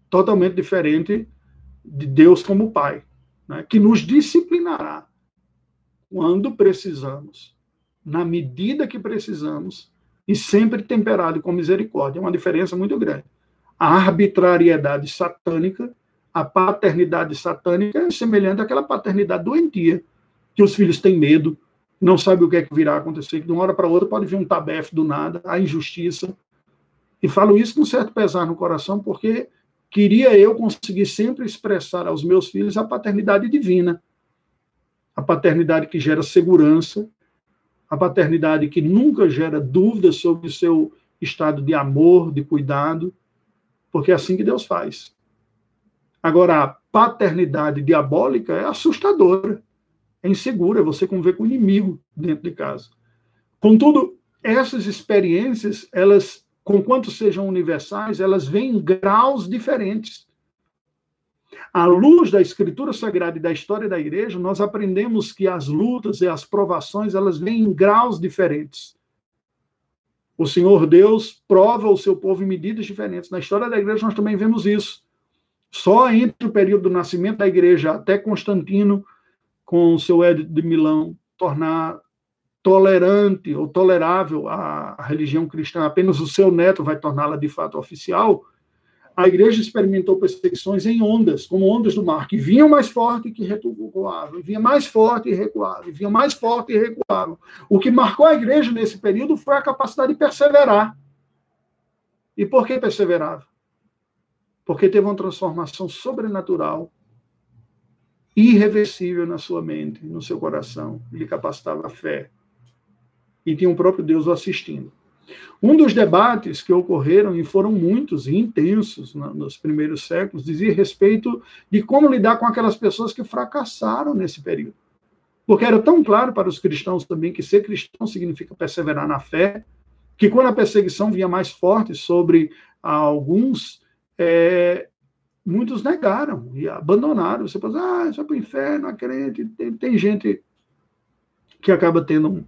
Totalmente diferente de Deus como pai, né? que nos disciplinará quando precisamos, na medida que precisamos, e sempre temperado com misericórdia. É uma diferença muito grande. A arbitrariedade satânica, a paternidade satânica é semelhante àquela paternidade doentia, que os filhos têm medo, não sabe o que é que virá acontecer, que de uma hora para outra pode vir um tabefe do nada, a injustiça. E falo isso com certo pesar no coração, porque queria eu conseguir sempre expressar aos meus filhos a paternidade divina, a paternidade que gera segurança, a paternidade que nunca gera dúvidas sobre o seu estado de amor, de cuidado, porque é assim que Deus faz. Agora, a paternidade diabólica é assustadora é insegura, é você conviver com o inimigo dentro de casa. Contudo, essas experiências, elas, conquanto sejam universais, elas vêm em graus diferentes. À luz da Escritura Sagrada e da história da igreja, nós aprendemos que as lutas e as provações, elas vêm em graus diferentes. O Senhor Deus prova o seu povo em medidas diferentes. Na história da igreja, nós também vemos isso. Só entre o período do nascimento da igreja até Constantino, com o seu Édito de Milão, tornar tolerante ou tolerável a, a religião cristã, apenas o seu neto vai torná-la de fato oficial, a igreja experimentou perseguições em ondas, como ondas do mar, que vinham mais forte e que recuavam, vinha mais forte e recuavam, vinha mais forte e recuavam. O que marcou a igreja nesse período foi a capacidade de perseverar. E por que perseverava? Porque teve uma transformação sobrenatural, irreversível na sua mente, no seu coração. Ele capacitava a fé. E tinha o próprio Deus o assistindo. Um dos debates que ocorreram, e foram muitos e intensos nos primeiros séculos, dizia respeito de como lidar com aquelas pessoas que fracassaram nesse período. Porque era tão claro para os cristãos também que ser cristão significa perseverar na fé, que quando a perseguição vinha mais forte sobre alguns, é, muitos negaram e abandonaram. Você pensa, ah, isso é para o inferno, a crente. Tem, tem gente que acaba tendo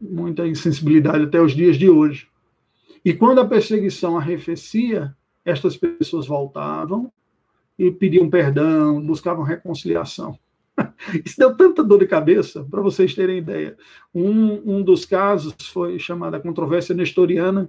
muita insensibilidade até os dias de hoje. E quando a perseguição arrefecia, estas pessoas voltavam e pediam perdão, buscavam reconciliação. Isso deu tanta dor de cabeça, para vocês terem ideia. Um, um dos casos foi chamada controvérsia nestoriana,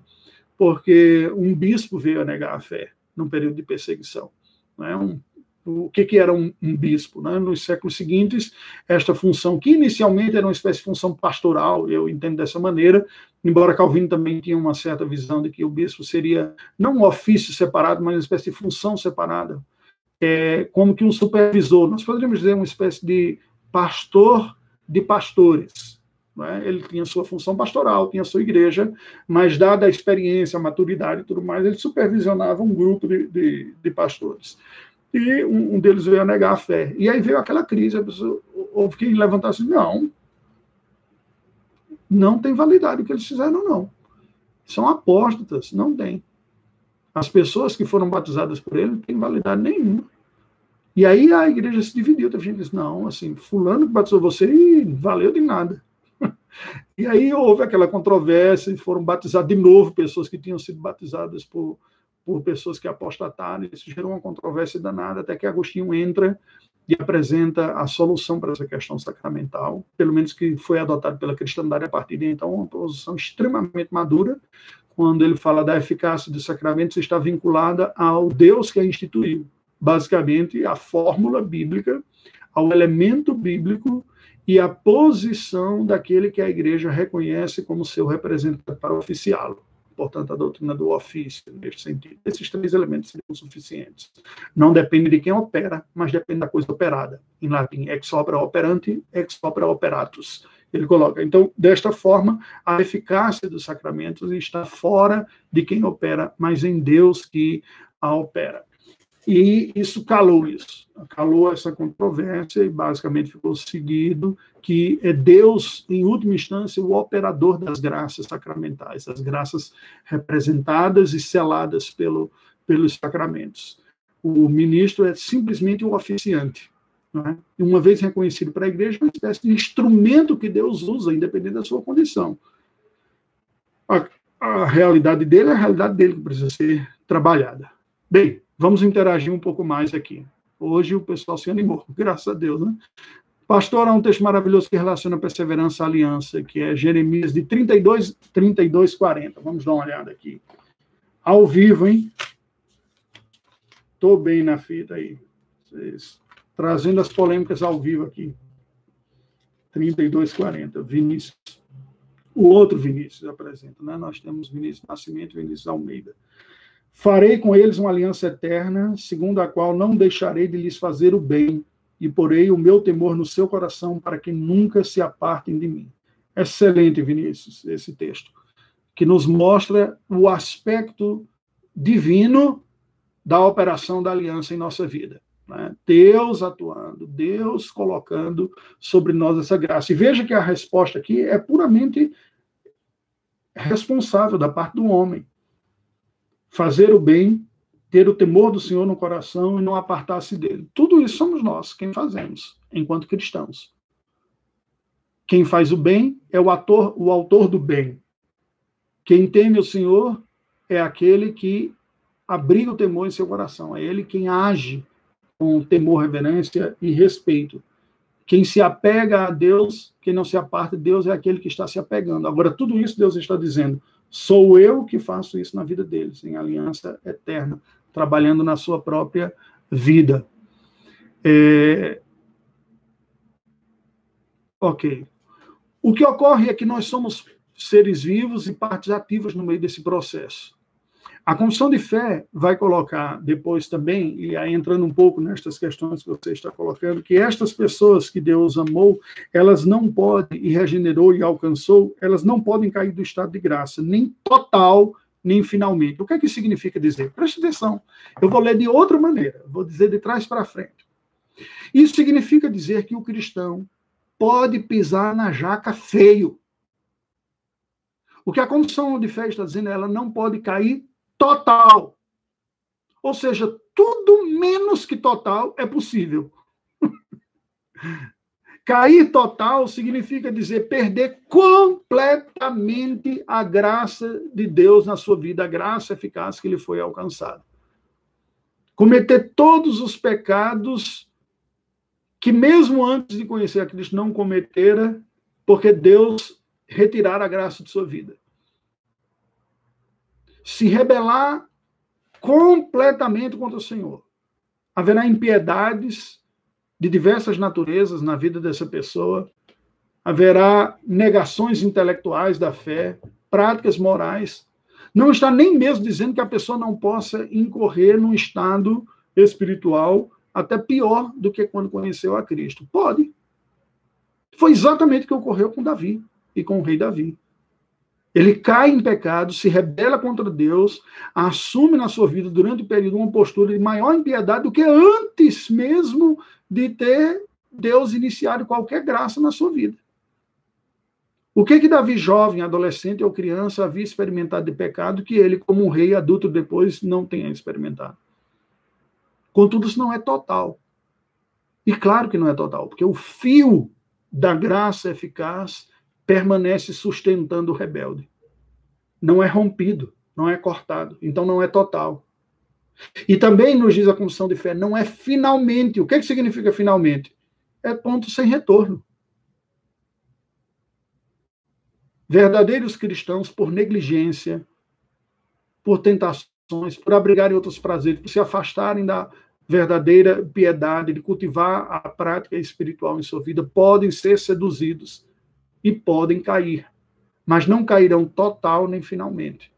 porque um bispo veio a negar a fé num período de perseguição. Né? Um, o que, que era um, um bispo? Né? Nos séculos seguintes, esta função, que inicialmente era uma espécie de função pastoral, eu entendo dessa maneira, embora Calvino também tinha uma certa visão de que o bispo seria não um ofício separado, mas uma espécie de função separada, é, como que um supervisor. Nós poderíamos dizer uma espécie de pastor de pastores. É? Ele tinha sua função pastoral, tinha sua igreja, mas dada a experiência, a maturidade e tudo mais, ele supervisionava um grupo de, de, de pastores. E um, um, deles veio a negar a fé. E aí veio aquela crise, pessoa, houve quem levantasse, não, não tem validade o que eles fizeram, não. São apóstatas, não tem. As pessoas que foram batizadas por ele não têm validade nenhuma. E aí a igreja se dividiu. Teve gente que disse, não, assim, fulano que batizou você e valeu de nada. E aí houve aquela controvérsia e foram batizadas de novo pessoas que tinham sido batizadas por, por pessoas que apostataram. Isso gerou uma controvérsia danada, até que Agostinho entra e apresenta a solução para essa questão sacramental, pelo menos que foi adotado pela cristandade a partir de então, uma posição extremamente madura, quando ele fala da eficácia dos sacramentos, está vinculada ao Deus que a instituiu. Basicamente, a fórmula bíblica, ao elemento bíblico e a posição daquele que a igreja reconhece como seu representante para oficiá-lo. Portanto, a doutrina do ofício, neste sentido. Esses três elementos seriam suficientes. Não depende de quem opera, mas depende da coisa operada. Em latim, ex opera operante, ex opera operatus ele coloca. Então, desta forma, a eficácia dos sacramentos está fora de quem opera, mas em Deus que a opera. E isso calou isso, calou essa controvérsia e basicamente ficou seguido que é Deus, em última instância, o operador das graças sacramentais, as graças representadas e seladas pelo, pelos sacramentos. O ministro é simplesmente o oficiante. É? Uma vez reconhecido para a igreja, é uma espécie de instrumento que Deus usa, independente da sua condição. A, a realidade dele é a realidade dele que precisa ser trabalhada. Bem, vamos interagir um pouco mais aqui. Hoje o pessoal se animou, graças a Deus, né? Pastor, há um texto maravilhoso que relaciona perseverança à aliança, que é Jeremias de 32, 32, 40. Vamos dar uma olhada aqui. Ao vivo, hein? Estou bem na fita aí. Vocês trazendo as polêmicas ao vivo aqui. 3240, Vinícius. O outro Vinícius apresenta, né? Nós temos Vinícius Nascimento e Vinícius Almeida. Farei com eles uma aliança eterna, segundo a qual não deixarei de lhes fazer o bem, e porei o meu temor no seu coração para que nunca se apartem de mim. Excelente, Vinícius, esse texto, que nos mostra o aspecto divino da operação da aliança em nossa vida. Né? Deus atuando, Deus colocando sobre nós essa graça. E veja que a resposta aqui é puramente responsável da parte do homem. Fazer o bem, ter o temor do Senhor no coração e não apartar-se dele. Tudo isso somos nós, quem fazemos, enquanto cristãos. Quem faz o bem é o, ator, o autor do bem. Quem teme o Senhor é aquele que abriga o temor em seu coração. É ele quem age com temor, reverência e respeito. Quem se apega a Deus, quem não se aparta de Deus é aquele que está se apegando. Agora, tudo isso Deus está dizendo, sou eu que faço isso na vida deles, em aliança eterna, trabalhando na sua própria vida. É... Ok. O que ocorre é que nós somos seres vivos e partes ativas no meio desse processo. A confissão de fé vai colocar depois também, e aí entrando um pouco nestas questões que você está colocando, que estas pessoas que Deus amou, elas não podem, e regenerou e alcançou, elas não podem cair do estado de graça, nem total, nem finalmente. O que é que significa dizer? Preste atenção. Eu vou ler de outra maneira, vou dizer de trás para frente. Isso significa dizer que o cristão pode pisar na jaca feio. O que a confissão de fé está dizendo, ela não pode cair total. Ou seja, tudo menos que total é possível. Cair total significa dizer perder completamente a graça de Deus na sua vida, a graça eficaz que lhe foi alcançada. Cometer todos os pecados que, mesmo antes de conhecer a Cristo, não cometera, porque Deus retirar a graça de sua vida. Se rebelar completamente contra o Senhor. Haverá impiedades de diversas naturezas na vida dessa pessoa. Haverá negações intelectuais da fé, práticas morais. Não está nem mesmo dizendo que a pessoa não possa incorrer num estado espiritual até pior do que quando conheceu a Cristo. Pode. Foi exatamente o que ocorreu com Davi e com o rei Davi. Ele cai em pecado, se rebela contra Deus, assume na sua vida, durante o período, uma postura de maior impiedade do que antes mesmo de ter Deus iniciado qualquer graça na sua vida. O que que Davi, jovem, adolescente ou criança, havia experimentado de pecado que ele, como um rei adulto depois, não tenha experimentado? Contudo, isso não é total. E claro que não é total, porque o fio da graça eficaz permanece sustentando o rebelde. Não é rompido, não é cortado, então não é total. E também nos diz a confissão de fé, não é finalmente. O que, que significa finalmente? É ponto sem retorno. Verdadeiros cristãos, por negligência, por tentações, por abrigarem outros prazeres, por se afastarem da verdadeira piedade, de cultivar a prática espiritual em sua vida, podem ser seduzidos e podem cair, mas não cairão total nem finalmente.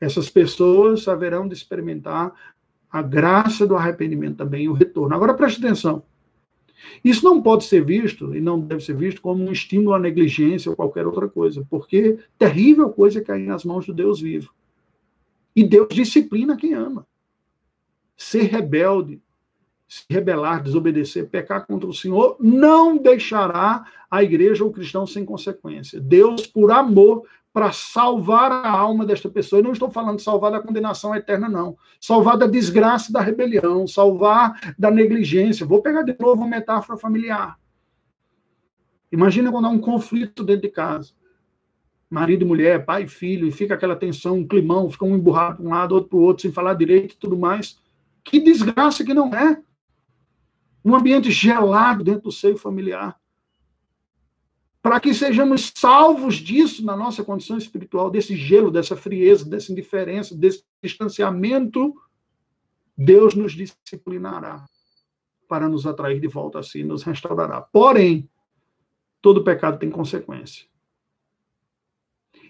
Essas pessoas haverão de experimentar a graça do arrependimento também o retorno. Agora preste atenção. Isso não pode ser visto, e não deve ser visto, como um estímulo à negligência ou qualquer outra coisa, porque terrível coisa é cair nas mãos do Deus vivo. E Deus disciplina quem ama. Ser rebelde, se rebelar, desobedecer, pecar contra o Senhor, não deixará a igreja ou o cristão sem consequência. Deus, por amor, para salvar a alma desta pessoa, eu não estou falando salvar da condenação eterna, não. Salvar da desgraça da rebelião, salvar da negligência. Vou pegar de novo uma metáfora familiar. Imagina quando há um conflito dentro de casa. Marido e mulher, pai e filho, e fica aquela tensão, um climão, fica um emburrado para um lado, outro para o outro, sem falar direito e tudo mais. Que desgraça que não é um ambiente gelado dentro do seio familiar. Para que sejamos salvos disso na nossa condição espiritual, desse gelo, dessa frieza, dessa indiferença, desse distanciamento, Deus nos disciplinará para nos atrair de volta a si, nos restaurará. Porém, todo pecado tem consequência.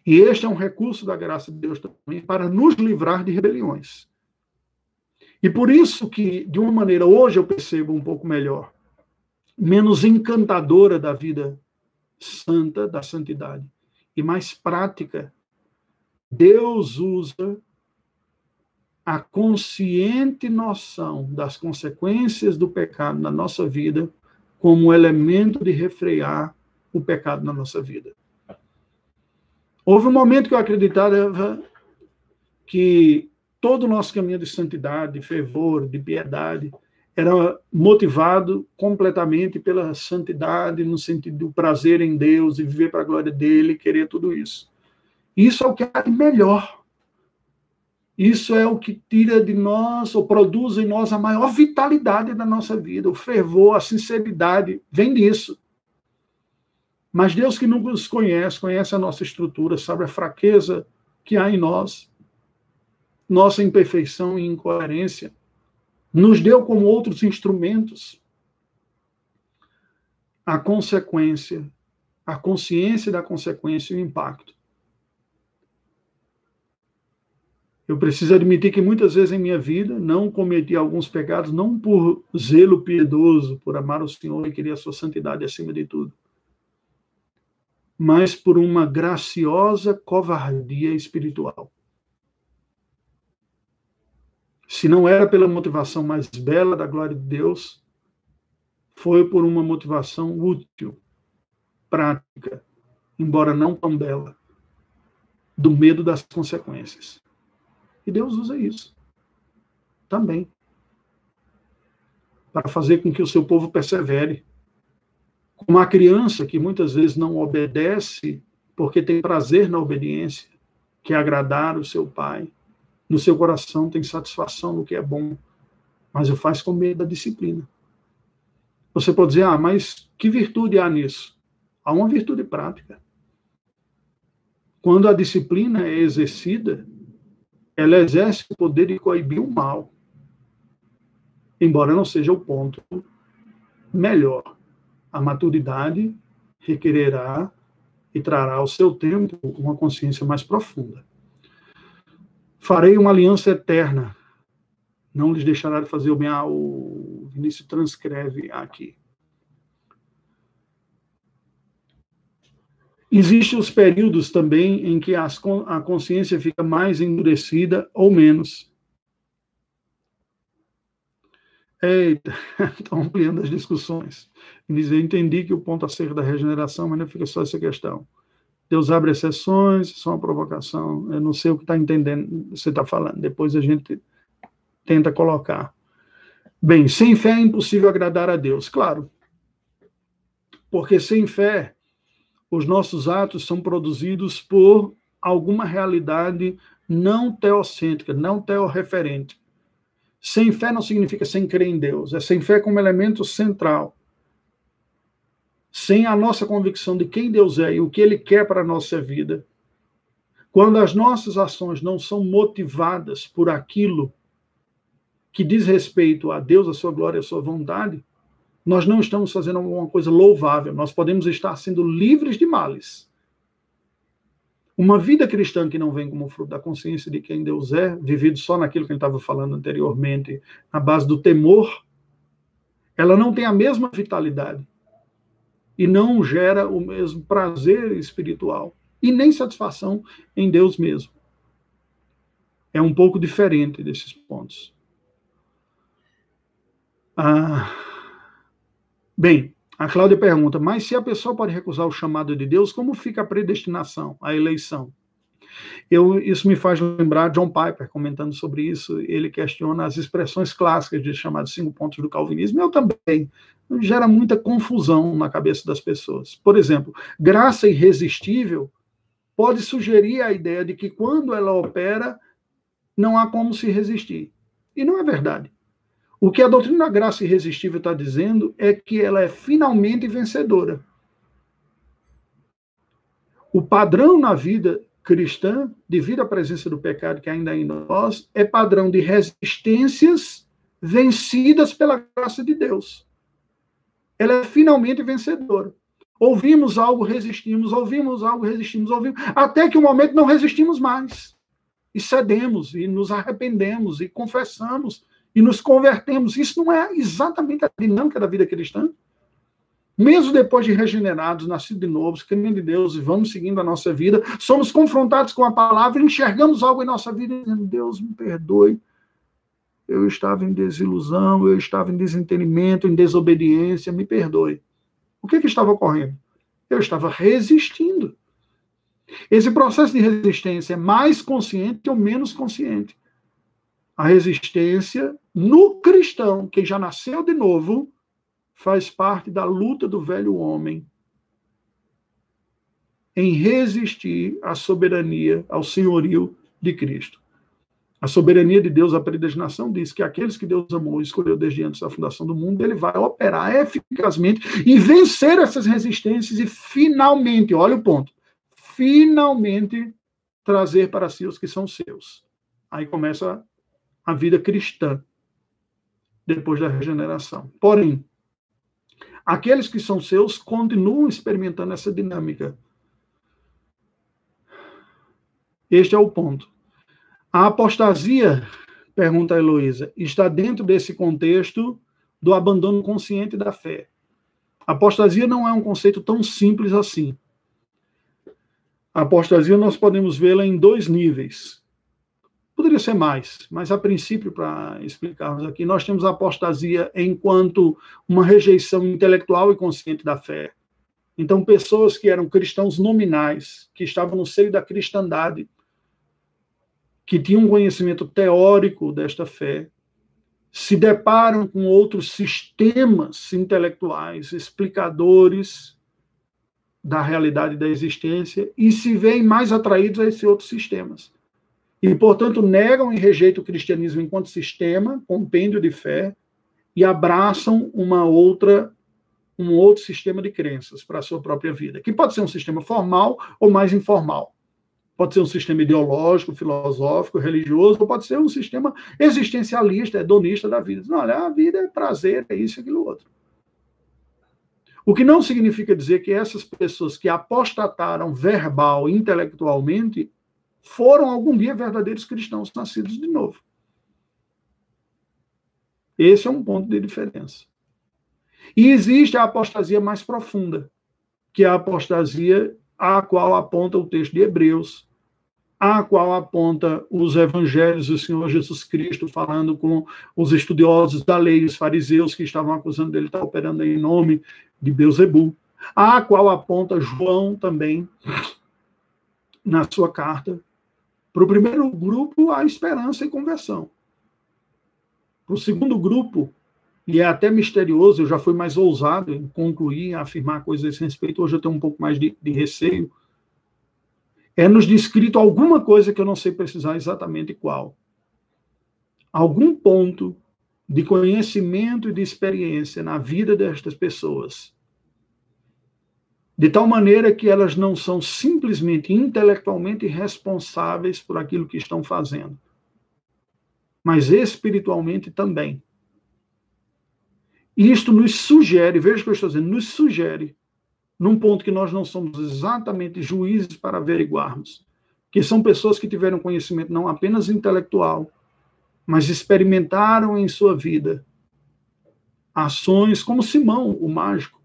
E este é um recurso da graça de Deus também para nos livrar de rebeliões. E por isso que, de uma maneira, hoje eu percebo um pouco melhor, menos encantadora da vida santa, da santidade, e mais prática, Deus usa a consciente noção das consequências do pecado na nossa vida como elemento de refrear o pecado na nossa vida. Houve um momento que eu acreditava que todo o nosso caminho de santidade, de fervor, de piedade, era motivado completamente pela santidade, no sentido do prazer em Deus e viver para a glória dele, querer tudo isso. Isso é o que é melhor. Isso é o que tira de nós, ou produz em nós a maior vitalidade da nossa vida. O fervor, a sinceridade, vem disso. Mas Deus que não nos conhece, conhece a nossa estrutura, sabe a fraqueza que há em nós nossa imperfeição e incoerência, nos deu como outros instrumentos a consequência, a consciência da consequência e o impacto. Eu preciso admitir que muitas vezes em minha vida não cometi alguns pecados, não por zelo piedoso, por amar o Senhor e querer a sua santidade acima de tudo, mas por uma graciosa covardia espiritual. Se não era pela motivação mais bela da glória de Deus, foi por uma motivação útil, prática, embora não tão bela, do medo das consequências. E Deus usa isso também para fazer com que o seu povo persevere. Como a criança que muitas vezes não obedece porque tem prazer na obediência, que é agradar o seu pai. No seu coração tem satisfação no que é bom, mas o faz com medo da disciplina. Você pode dizer, ah, mas que virtude há nisso? Há uma virtude prática. Quando a disciplina é exercida, ela exerce o poder de coibir o mal, embora não seja o ponto melhor. A maturidade requererá e trará ao seu tempo uma consciência mais profunda. Farei uma aliança eterna. Não lhes deixará de fazer o bem. Ah, o Vinícius transcreve aqui. Existem os períodos também em que as, a consciência fica mais endurecida ou menos. Eita, estão ampliando as discussões. Diz, eu entendi que o ponto acerca da regeneração, mas não fica só essa questão. Deus abre exceções, só uma provocação. Eu não sei o que está entendendo, você está falando. Depois a gente tenta colocar. Bem, sem fé é impossível agradar a Deus, claro. Porque sem fé os nossos atos são produzidos por alguma realidade não teocêntrica, não teorreferente. Sem fé não significa sem crer em Deus, é sem fé como elemento central. Sem a nossa convicção de quem Deus é e o que Ele quer para a nossa vida. Quando as nossas ações não são motivadas por aquilo que diz respeito a Deus, a sua glória, a sua vontade, nós não estamos fazendo alguma coisa louvável, nós podemos estar sendo livres de males. Uma vida cristã que não vem como fruto da consciência de quem Deus é, vivido só naquilo que ele estava falando anteriormente, na base do temor, ela não tem a mesma vitalidade e não gera o mesmo prazer espiritual e nem satisfação em Deus mesmo. É um pouco diferente desses pontos. Ah, Bem, a Cláudia pergunta, mas se a pessoa pode recusar o chamado de Deus, como fica a predestinação, a eleição? Eu, isso me faz lembrar John Piper comentando sobre isso. Ele questiona as expressões clássicas de chamados cinco pontos do calvinismo. Eu também. Gera muita confusão na cabeça das pessoas. Por exemplo, graça irresistível pode sugerir a ideia de que quando ela opera, não há como se resistir. E não é verdade. O que a doutrina da graça irresistível está dizendo é que ela é finalmente vencedora. O padrão na vida cristã, devido à presença do pecado que ainda há em nós, é padrão de resistências vencidas pela graça de Deus. Ela é finalmente vencedora. Ouvimos algo, resistimos, ouvimos algo, resistimos, ouvimos, até que o um momento não resistimos mais. E cedemos, e nos arrependemos, e confessamos, e nos convertemos. Isso não é exatamente a dinâmica da vida cristã? Mesmo depois de regenerados, nascidos de novo, crendo em Deus e vamos seguindo a nossa vida, somos confrontados com a palavra, enxergamos algo em nossa vida e Deus me perdoe. Eu estava em desilusão, eu estava em desentendimento, em desobediência, me perdoe. O que, que estava ocorrendo? Eu estava resistindo. Esse processo de resistência é mais consciente ou menos consciente. A resistência no cristão, quem já nasceu de novo, faz parte da luta do velho homem em resistir à soberania, ao senhorio de Cristo. A soberania de Deus, a predestinação diz que aqueles que Deus amou e escolheu desde antes da fundação do mundo, ele vai operar eficazmente e vencer essas resistências e finalmente, olha o ponto, finalmente trazer para si os que são seus. Aí começa a vida cristã depois da regeneração. Porém, aqueles que são seus continuam experimentando essa dinâmica. Este é o ponto. A apostasia, pergunta a Heloísa, está dentro desse contexto do abandono consciente da fé. Apostasia não é um conceito tão simples assim. A apostasia nós podemos vê-la em dois níveis. Poderia ser mais, mas a princípio, para explicarmos aqui, nós temos a apostasia enquanto uma rejeição intelectual e consciente da fé. Então, pessoas que eram cristãos nominais, que estavam no seio da cristandade, que tinham um conhecimento teórico desta fé, se deparam com outros sistemas intelectuais, explicadores da realidade da existência e se veem mais atraídos a esses outros sistemas. E, portanto, negam e rejeitam o cristianismo enquanto sistema, compêndio de fé, e abraçam uma outra um outro sistema de crenças para a sua própria vida, que pode ser um sistema formal ou mais informal. Pode ser um sistema ideológico, filosófico, religioso, ou pode ser um sistema existencialista, hedonista da vida. Não, olha, a vida é prazer, é isso, aquilo, outro. O que não significa dizer que essas pessoas que apostataram verbal, intelectualmente, foram algum dia verdadeiros cristãos nascidos de novo. Esse é um ponto de diferença. E existe a apostasia mais profunda, que é a apostasia à qual aponta o texto de Hebreus, a qual aponta os evangelhos do Senhor Jesus Cristo, falando com os estudiosos da lei, os fariseus que estavam acusando dele de estar operando em nome de Beuzebu, a qual aponta João também na sua carta. Para o primeiro grupo, a esperança e conversão. Para o segundo grupo, e é até misterioso, eu já fui mais ousado em concluir, afirmar coisas a esse respeito, hoje eu tenho um pouco mais de, de receio, é nos descrito alguma coisa que eu não sei precisar exatamente qual. Algum ponto de conhecimento e de experiência na vida destas pessoas, de tal maneira que elas não são simplesmente intelectualmente responsáveis por aquilo que estão fazendo, mas espiritualmente também. E isto nos sugere, veja o que eu estou dizendo, nos sugere num ponto que nós não somos exatamente juízes para averiguarmos, que são pessoas que tiveram conhecimento não apenas intelectual, mas experimentaram em sua vida ações como Simão, o mágico,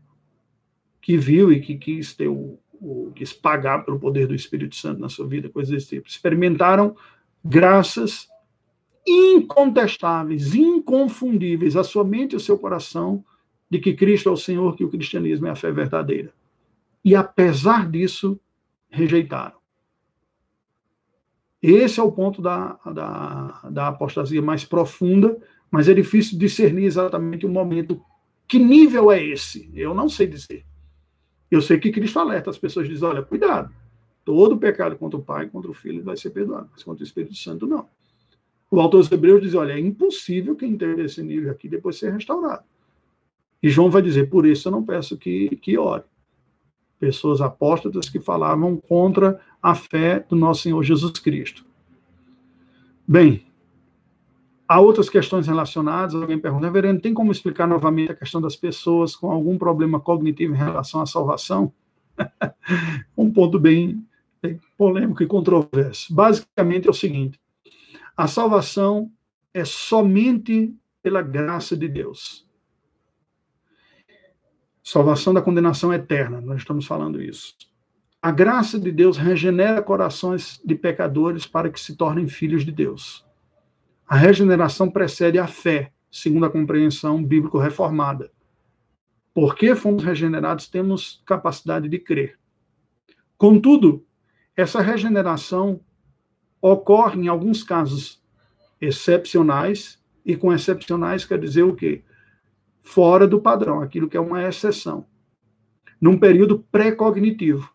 que viu e que quis ter o, o quis pagar pelo poder do Espírito Santo na sua vida, coisas desse tipo. Experimentaram graças incontestáveis, inconfundíveis, a sua mente e o seu coração, de que Cristo é o Senhor, que o cristianismo é a fé verdadeira e, apesar disso, rejeitaram. Esse é o ponto da, da, da apostasia mais profunda, mas é difícil discernir exatamente o momento. Que nível é esse? Eu não sei dizer. Eu sei que Cristo alerta as pessoas, diz: olha, cuidado, todo pecado contra o Pai, contra o Filho vai ser perdoado, mas contra o Espírito Santo não. O autor dos Hebreus diz: olha, é impossível quem ter esse nível aqui depois ser restaurado. E João vai dizer: por isso eu não peço que, que ore pessoas apóstatas que falavam contra a fé do nosso Senhor Jesus Cristo. Bem, há outras questões relacionadas. Alguém pergunta, reverendo, tem como explicar novamente a questão das pessoas com algum problema cognitivo em relação à salvação? um ponto bem, bem polêmico e controverso. Basicamente é o seguinte: a salvação é somente pela graça de Deus. Salvação da condenação eterna, nós estamos falando isso. A graça de Deus regenera corações de pecadores para que se tornem filhos de Deus. A regeneração precede a fé, segundo a compreensão bíblico-reformada. Porque fomos regenerados, temos capacidade de crer. Contudo, essa regeneração ocorre em alguns casos excepcionais, e com excepcionais quer dizer o quê? fora do padrão, aquilo que é uma exceção. Num período pré-cognitivo.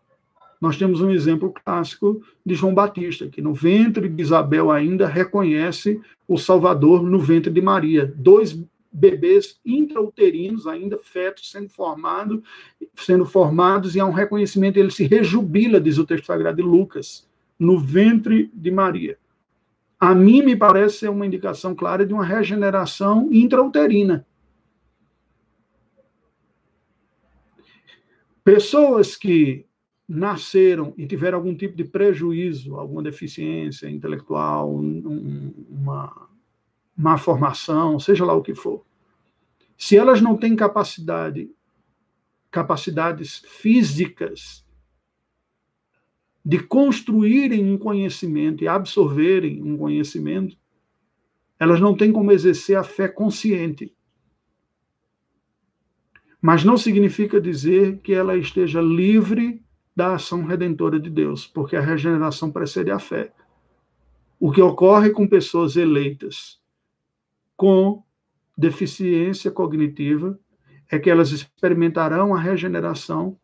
Nós temos um exemplo clássico de João Batista, que no ventre de Isabel ainda reconhece o Salvador no ventre de Maria. Dois bebês intrauterinos, ainda fetos, sendo formados, sendo formados, e há um reconhecimento, ele se rejubila, diz o texto sagrado de Lucas, no ventre de Maria. A mim me parece ser uma indicação clara de uma regeneração intrauterina. Pessoas que nasceram e tiveram algum tipo de prejuízo, alguma deficiência intelectual, uma má formação, seja lá o que for, se elas não têm capacidade, capacidades físicas de construírem um conhecimento e absorverem um conhecimento, elas não têm como exercer a fé consciente. Mas não significa dizer que ela esteja livre da ação redentora de Deus, porque a regeneração precede a fé. O que ocorre com pessoas eleitas com deficiência cognitiva é que elas experimentarão a regeneração,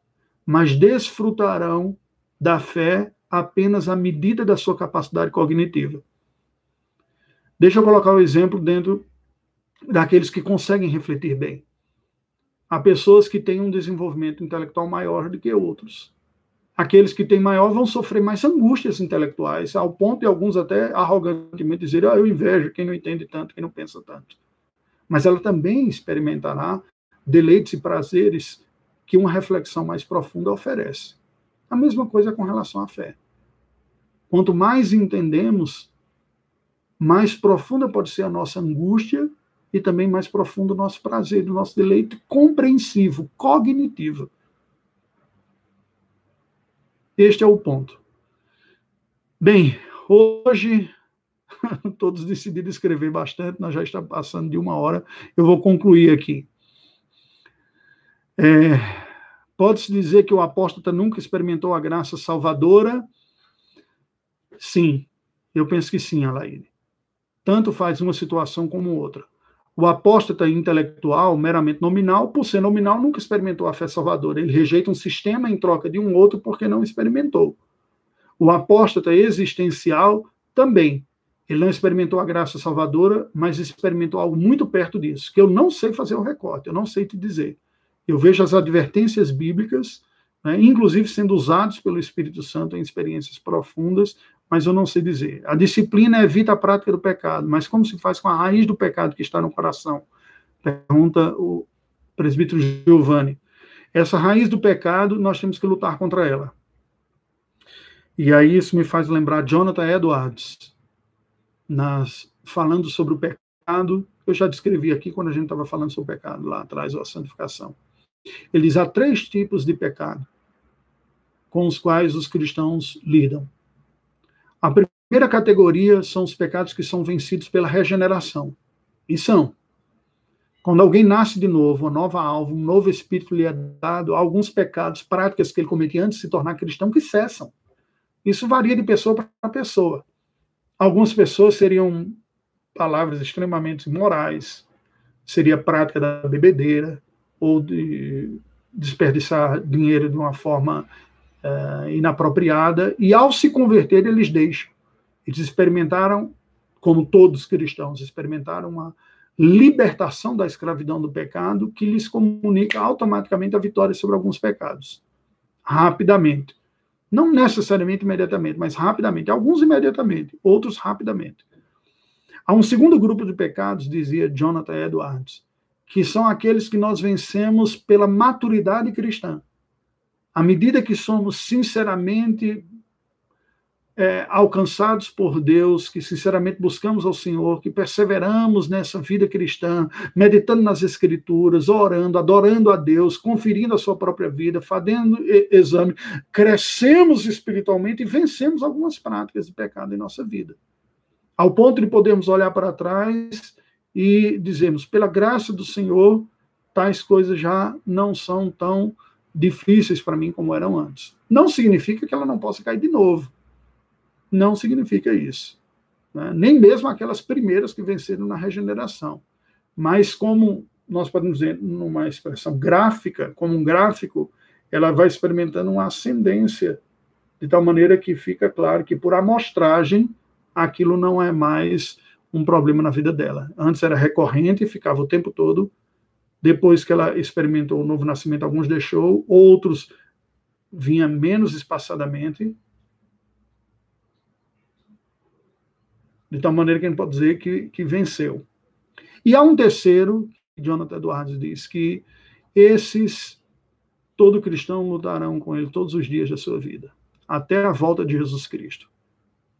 mas desfrutarão da fé apenas à medida da sua capacidade cognitiva. Deixa eu colocar o um exemplo dentro daqueles que conseguem refletir bem. Há pessoas que têm um desenvolvimento intelectual maior do que outros. Aqueles que têm maior vão sofrer mais angústias intelectuais, ao ponto de alguns até arrogantemente dizerem: ah, eu invejo quem não entende tanto, quem não pensa tanto. Mas ela também experimentará deleites e prazeres que uma reflexão mais profunda oferece. A mesma coisa com relação à fé. Quanto mais entendemos, mais profunda pode ser a nossa angústia e também mais profundo o nosso prazer, o nosso deleite compreensivo, cognitivo. Este é o ponto. Bem, hoje todos decidiram escrever bastante, nós já estamos passando de uma hora, eu vou concluir aqui. É, Pode-se dizer que o apóstata nunca experimentou a graça salvadora? Sim, eu penso que sim, Alaine. Tanto faz uma situação como outra. O apóstata intelectual, meramente nominal, por ser nominal, nunca experimentou a fé salvadora. Ele rejeita um sistema em troca de um outro porque não experimentou. O apóstata existencial também. Ele não experimentou a graça salvadora, mas experimentou algo muito perto disso, que eu não sei fazer o recorte, eu não sei te dizer. Eu vejo as advertências bíblicas, né, inclusive sendo usados pelo Espírito Santo em experiências profundas, mas eu não sei dizer. A disciplina evita a prática do pecado, mas como se faz com a raiz do pecado que está no coração? Pergunta o presbítero Giovanni. Essa raiz do pecado, nós temos que lutar contra ela. E aí isso me faz lembrar Jonathan Edwards, nas, falando sobre o pecado. Eu já descrevi aqui quando a gente estava falando sobre o pecado lá atrás, a santificação. Ele diz: há três tipos de pecado com os quais os cristãos lidam. A primeira categoria são os pecados que são vencidos pela regeneração. E são. Quando alguém nasce de novo, uma nova alma, um novo espírito lhe é dado, alguns pecados, práticas que ele cometia antes de se tornar cristão, que cessam. Isso varia de pessoa para pessoa. Algumas pessoas seriam palavras extremamente morais, seria prática da bebedeira, ou de desperdiçar dinheiro de uma forma uh, inapropriada, e ao se converter, eles deixam. Eles experimentaram, como todos cristãos, experimentaram uma libertação da escravidão do pecado que lhes comunica automaticamente a vitória sobre alguns pecados. Rapidamente. Não necessariamente imediatamente, mas rapidamente. Alguns imediatamente, outros rapidamente. Há um segundo grupo de pecados, dizia Jonathan Edwards, que são aqueles que nós vencemos pela maturidade cristã. À medida que somos sinceramente é, alcançados por Deus, que sinceramente buscamos ao Senhor, que perseveramos nessa vida cristã, meditando nas Escrituras, orando, adorando a Deus, conferindo a sua própria vida, fazendo exame, crescemos espiritualmente e vencemos algumas práticas de pecado em nossa vida. Ao ponto de podermos olhar para trás e dizemos, pela graça do Senhor, tais coisas já não são tão difíceis para mim como eram antes. Não significa que ela não possa cair de novo. Não significa isso. Né? Nem mesmo aquelas primeiras que venceram na regeneração. Mas como nós podemos dizer numa expressão gráfica, como um gráfico, ela vai experimentando uma ascendência, de tal maneira que fica claro que por amostragem aquilo não é mais um problema na vida dela. Antes era recorrente e ficava o tempo todo. Depois que ela experimentou o novo nascimento, alguns deixou, outros vinha menos espaçadamente. De tal maneira que a gente pode dizer que, que venceu. E há um terceiro, Jonathan Edwards diz, que esses todo cristão lutarão com ele todos os dias da sua vida, até a volta de Jesus Cristo.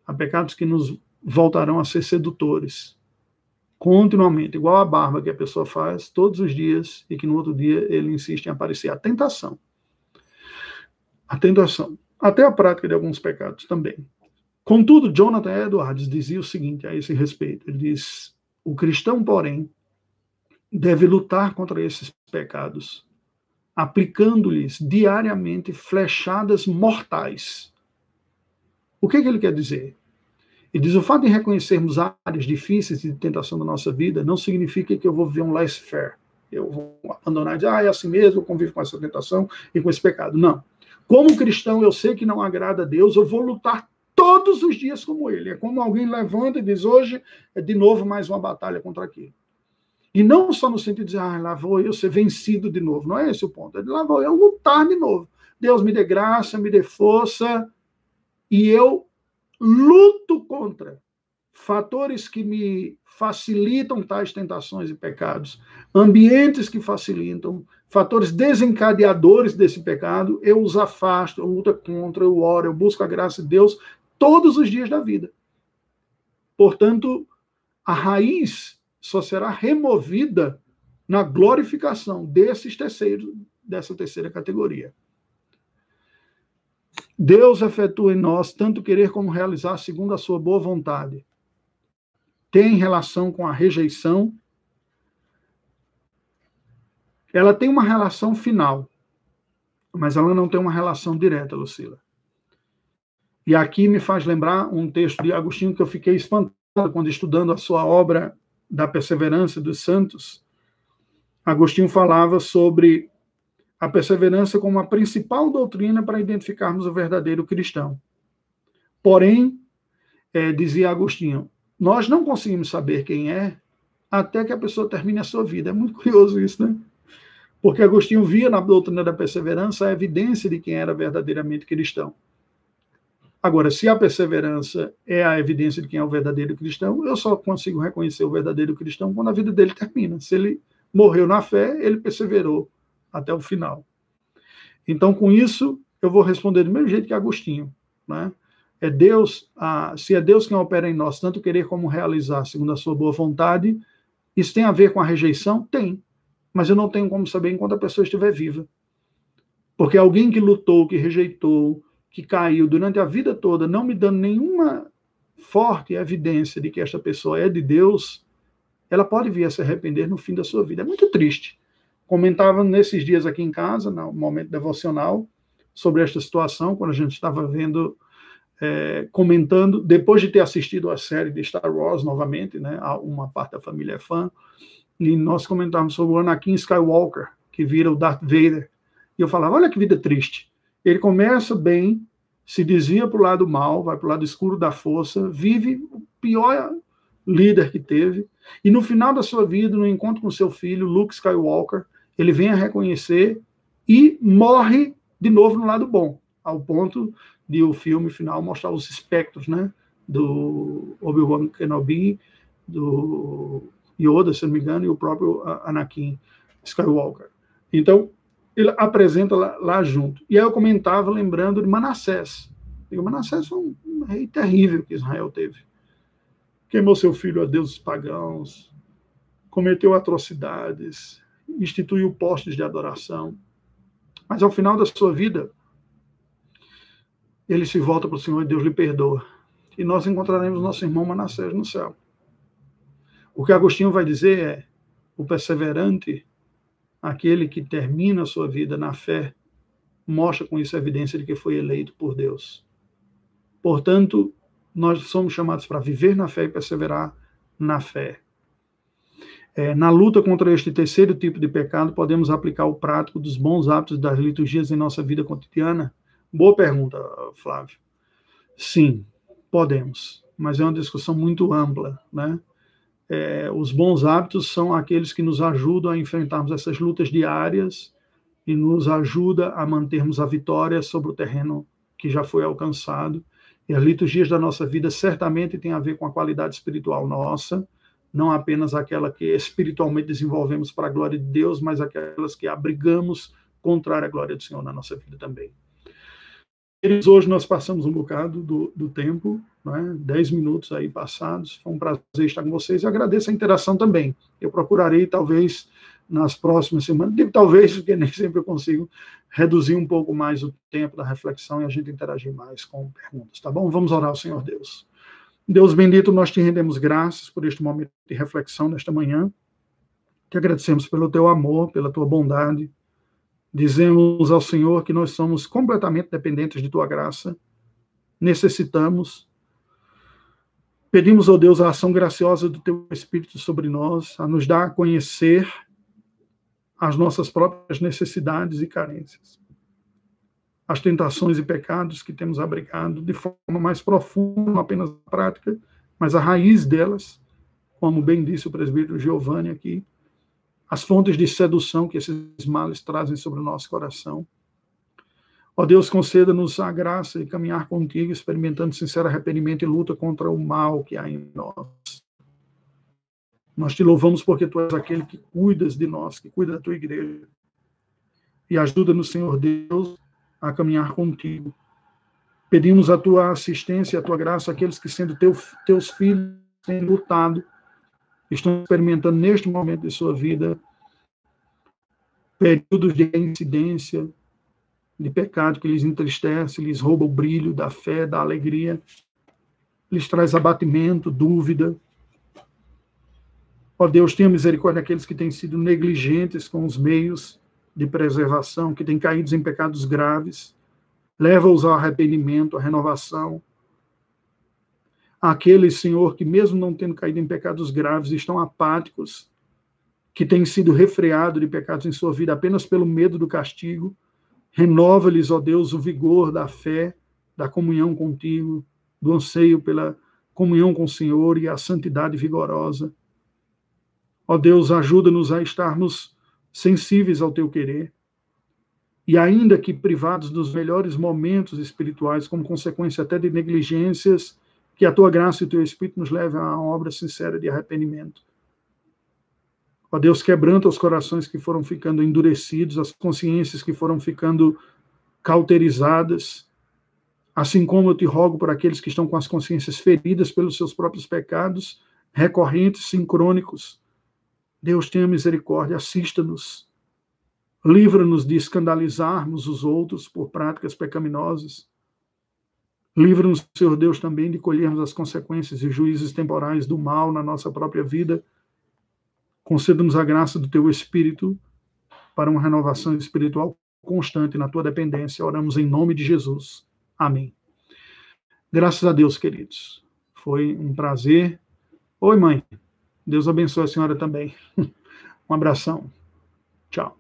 Há pecados que nos voltarão a ser sedutores, continuamente, igual a barba que a pessoa faz todos os dias e que no outro dia ele insiste em aparecer. A tentação. A tentação. Até a prática de alguns pecados também. Contudo, Jonathan Edwards dizia o seguinte a esse respeito: ele diz, o cristão, porém, deve lutar contra esses pecados aplicando-lhes diariamente flechadas mortais. O que, é que ele quer dizer? Ele diz: o fato de reconhecermos áreas difíceis de tentação da nossa vida não significa que eu vou viver um laissez-faire. Eu vou abandonar e dizer, ah, é assim mesmo, eu convivo com essa tentação e com esse pecado. Não. Como cristão, eu sei que não agrada a Deus, eu vou lutar todos os dias como ele. É como alguém levanta e diz: hoje é de novo mais uma batalha contra aquilo. E não só no sentido de dizer, ah, lá vou eu ser vencido de novo. Não é esse o ponto. É de lá vou eu lutar de novo. Deus me dê graça, me dê força. E eu luto contra fatores que me facilitam tais tentações e pecados, ambientes que facilitam, fatores desencadeadores desse pecado, eu os afasto, eu luto contra, eu oro, eu busco a graça de Deus todos os dias da vida. Portanto, a raiz só será removida na glorificação desses terceiros, dessa terceira categoria. Deus efetua em nós tanto querer como realizar segundo a sua boa vontade. Tem relação com a rejeição. Ela tem uma relação final, mas ela não tem uma relação direta, Lucila. E aqui me faz lembrar um texto de Agostinho que eu fiquei espantado quando estudando a sua obra da perseverança dos santos, Agostinho falava sobre a perseverança como a principal doutrina para identificarmos o verdadeiro cristão. Porém, é, dizia Agostinho, nós não conseguimos saber quem é até que a pessoa termine a sua vida. É muito curioso isso, né? Porque Agostinho via na doutrina da perseverança a evidência de quem era verdadeiramente cristão. Agora, se a perseverança é a evidência de quem é o verdadeiro cristão, eu só consigo reconhecer o verdadeiro cristão quando a vida dele termina. Se ele morreu na fé, ele perseverou até o final. Então, com isso, eu vou responder do mesmo jeito que Agostinho. Né? É Deus, se é Deus quem opera em nós, tanto querer como realizar, segundo a sua boa vontade, isso tem a ver com a rejeição? Tem. Mas eu não tenho como saber enquanto a pessoa estiver viva. Porque alguém que lutou, que rejeitou, que caiu durante a vida toda, não me dando nenhuma forte evidência de que esta pessoa é de Deus, ela pode vir a se arrepender no fim da sua vida. É muito triste. Comentava nesses dias aqui em casa, no momento devocional, sobre esta situação, quando a gente estava vendo, é, comentando, depois de ter assistido a série de Star Wars novamente, né, uma parte da família é fã, e nós comentávamos sobre o Anakin Skywalker, que vira o Darth Vader. E eu falava, olha que vida triste. Ele começa bem, se desvia para o lado mal, vai para o lado escuro da força, vive o pior líder que teve, e no final da sua vida, no encontro com seu filho, Luke Skywalker, ele vem a reconhecer e morre de novo no lado bom, ao ponto de o filme final mostrar os espectros, né, do Obi-Wan Kenobi, do Yoda, se não me engano, e o próprio Anakin Skywalker. Então, ele apresenta lá, lá, junto. E aí eu comentava lembrando de Manassés. E o Manassés foi um, um, rei terrível que Israel teve. Queimou seu filho a deuses pagãos, cometeu atrocidades, instituiu postes de adoração. Mas ao final da sua vida, ele se volta para o Senhor e Deus lhe perdoa. E nós encontraremos nosso irmão Manassés no céu. O que Agostinho vai dizer é: o perseverante aquele que termina a sua vida na fé, mostra com isso a evidência de que foi eleito por Deus. Portanto, nós somos chamados para viver na fé e perseverar na fé. É, na luta contra este terceiro tipo de pecado, podemos aplicar o prático dos bons hábitos das liturgias em nossa vida cotidiana? Boa pergunta, Flávio. Sim, podemos, mas é uma discussão muito ampla, né? É, os bons hábitos são aqueles que nos ajudam a enfrentarmos essas lutas diárias e nos ajuda a mantermos a vitória sobre o terreno que já foi alcançado. E as liturgias da nossa vida certamente têm a ver com a qualidade espiritual nossa, não apenas aquela que espiritualmente desenvolvemos para a glória de Deus, mas aquelas que abrigamos contrária à glória do Senhor na nossa vida também. Eles, hoje nós passamos um bocado do, do tempo, né? dez minutos aí passados. Foi um prazer estar com vocês e agradeço a interação também. Eu procurarei, talvez, nas próximas semanas, digo talvez, porque nem sempre eu consigo, reduzir um pouco mais o tempo da reflexão e a gente interagir mais com perguntas, tá bom? Vamos orar ao Senhor Deus. Deus bendito, nós te rendemos graças por este momento de reflexão nesta manhã. Te agradecemos pelo teu amor, pela tua bondade, Dizemos ao Senhor que nós somos completamente dependentes de tua graça, necessitamos. Pedimos, ao Deus, a ação graciosa do teu Espírito sobre nós, a nos dar a conhecer as nossas próprias necessidades e carências, as tentações e pecados que temos abrigado de forma mais profunda, não apenas na prática, mas a raiz delas, como bem disse o presbítero Giovanni aqui, as fontes de sedução que esses males trazem sobre o nosso coração. Ó Deus, conceda-nos a graça de caminhar contigo, experimentando sincero arrependimento e luta contra o mal que há em nós. Nós te louvamos porque tu és aquele que cuidas de nós, que cuida da tua igreja. E ajuda-nos, Senhor Deus, a caminhar contigo. Pedimos a tua assistência, a tua graça àqueles que, sendo teu, teus filhos, têm lutado estão experimentando neste momento de sua vida períodos de incidência, de pecado que lhes entristece, lhes rouba o brilho da fé, da alegria, lhes traz abatimento, dúvida. Ó Deus, tenha misericórdia daqueles que têm sido negligentes com os meios de preservação, que têm caído em pecados graves. Leva-os ao arrependimento, à renovação, aqueles, Senhor, que mesmo não tendo caído em pecados graves, estão apáticos, que têm sido refreados de pecados em sua vida apenas pelo medo do castigo. Renova-lhes, ó Deus, o vigor da fé, da comunhão contigo, do anseio pela comunhão com o Senhor e a santidade vigorosa. Ó Deus, ajuda-nos a estarmos sensíveis ao teu querer. E ainda que privados dos melhores momentos espirituais, como consequência até de negligências que a tua graça e o teu Espírito nos levem a uma obra sincera de arrependimento. Ó Deus, quebranta os corações que foram ficando endurecidos, as consciências que foram ficando cauterizadas, assim como eu te rogo por aqueles que estão com as consciências feridas pelos seus próprios pecados, recorrentes, sincrônicos. Deus tenha misericórdia, assista-nos. Livra-nos de escandalizarmos os outros por práticas pecaminosas. Livra-nos, Senhor Deus, também de colhermos as consequências e juízes temporais do mal na nossa própria vida. Conceda-nos a graça do Teu Espírito para uma renovação espiritual constante na Tua dependência. Oramos em nome de Jesus. Amém. Graças a Deus, queridos. Foi um prazer. Oi, mãe. Deus abençoe a senhora também. Um abração. Tchau.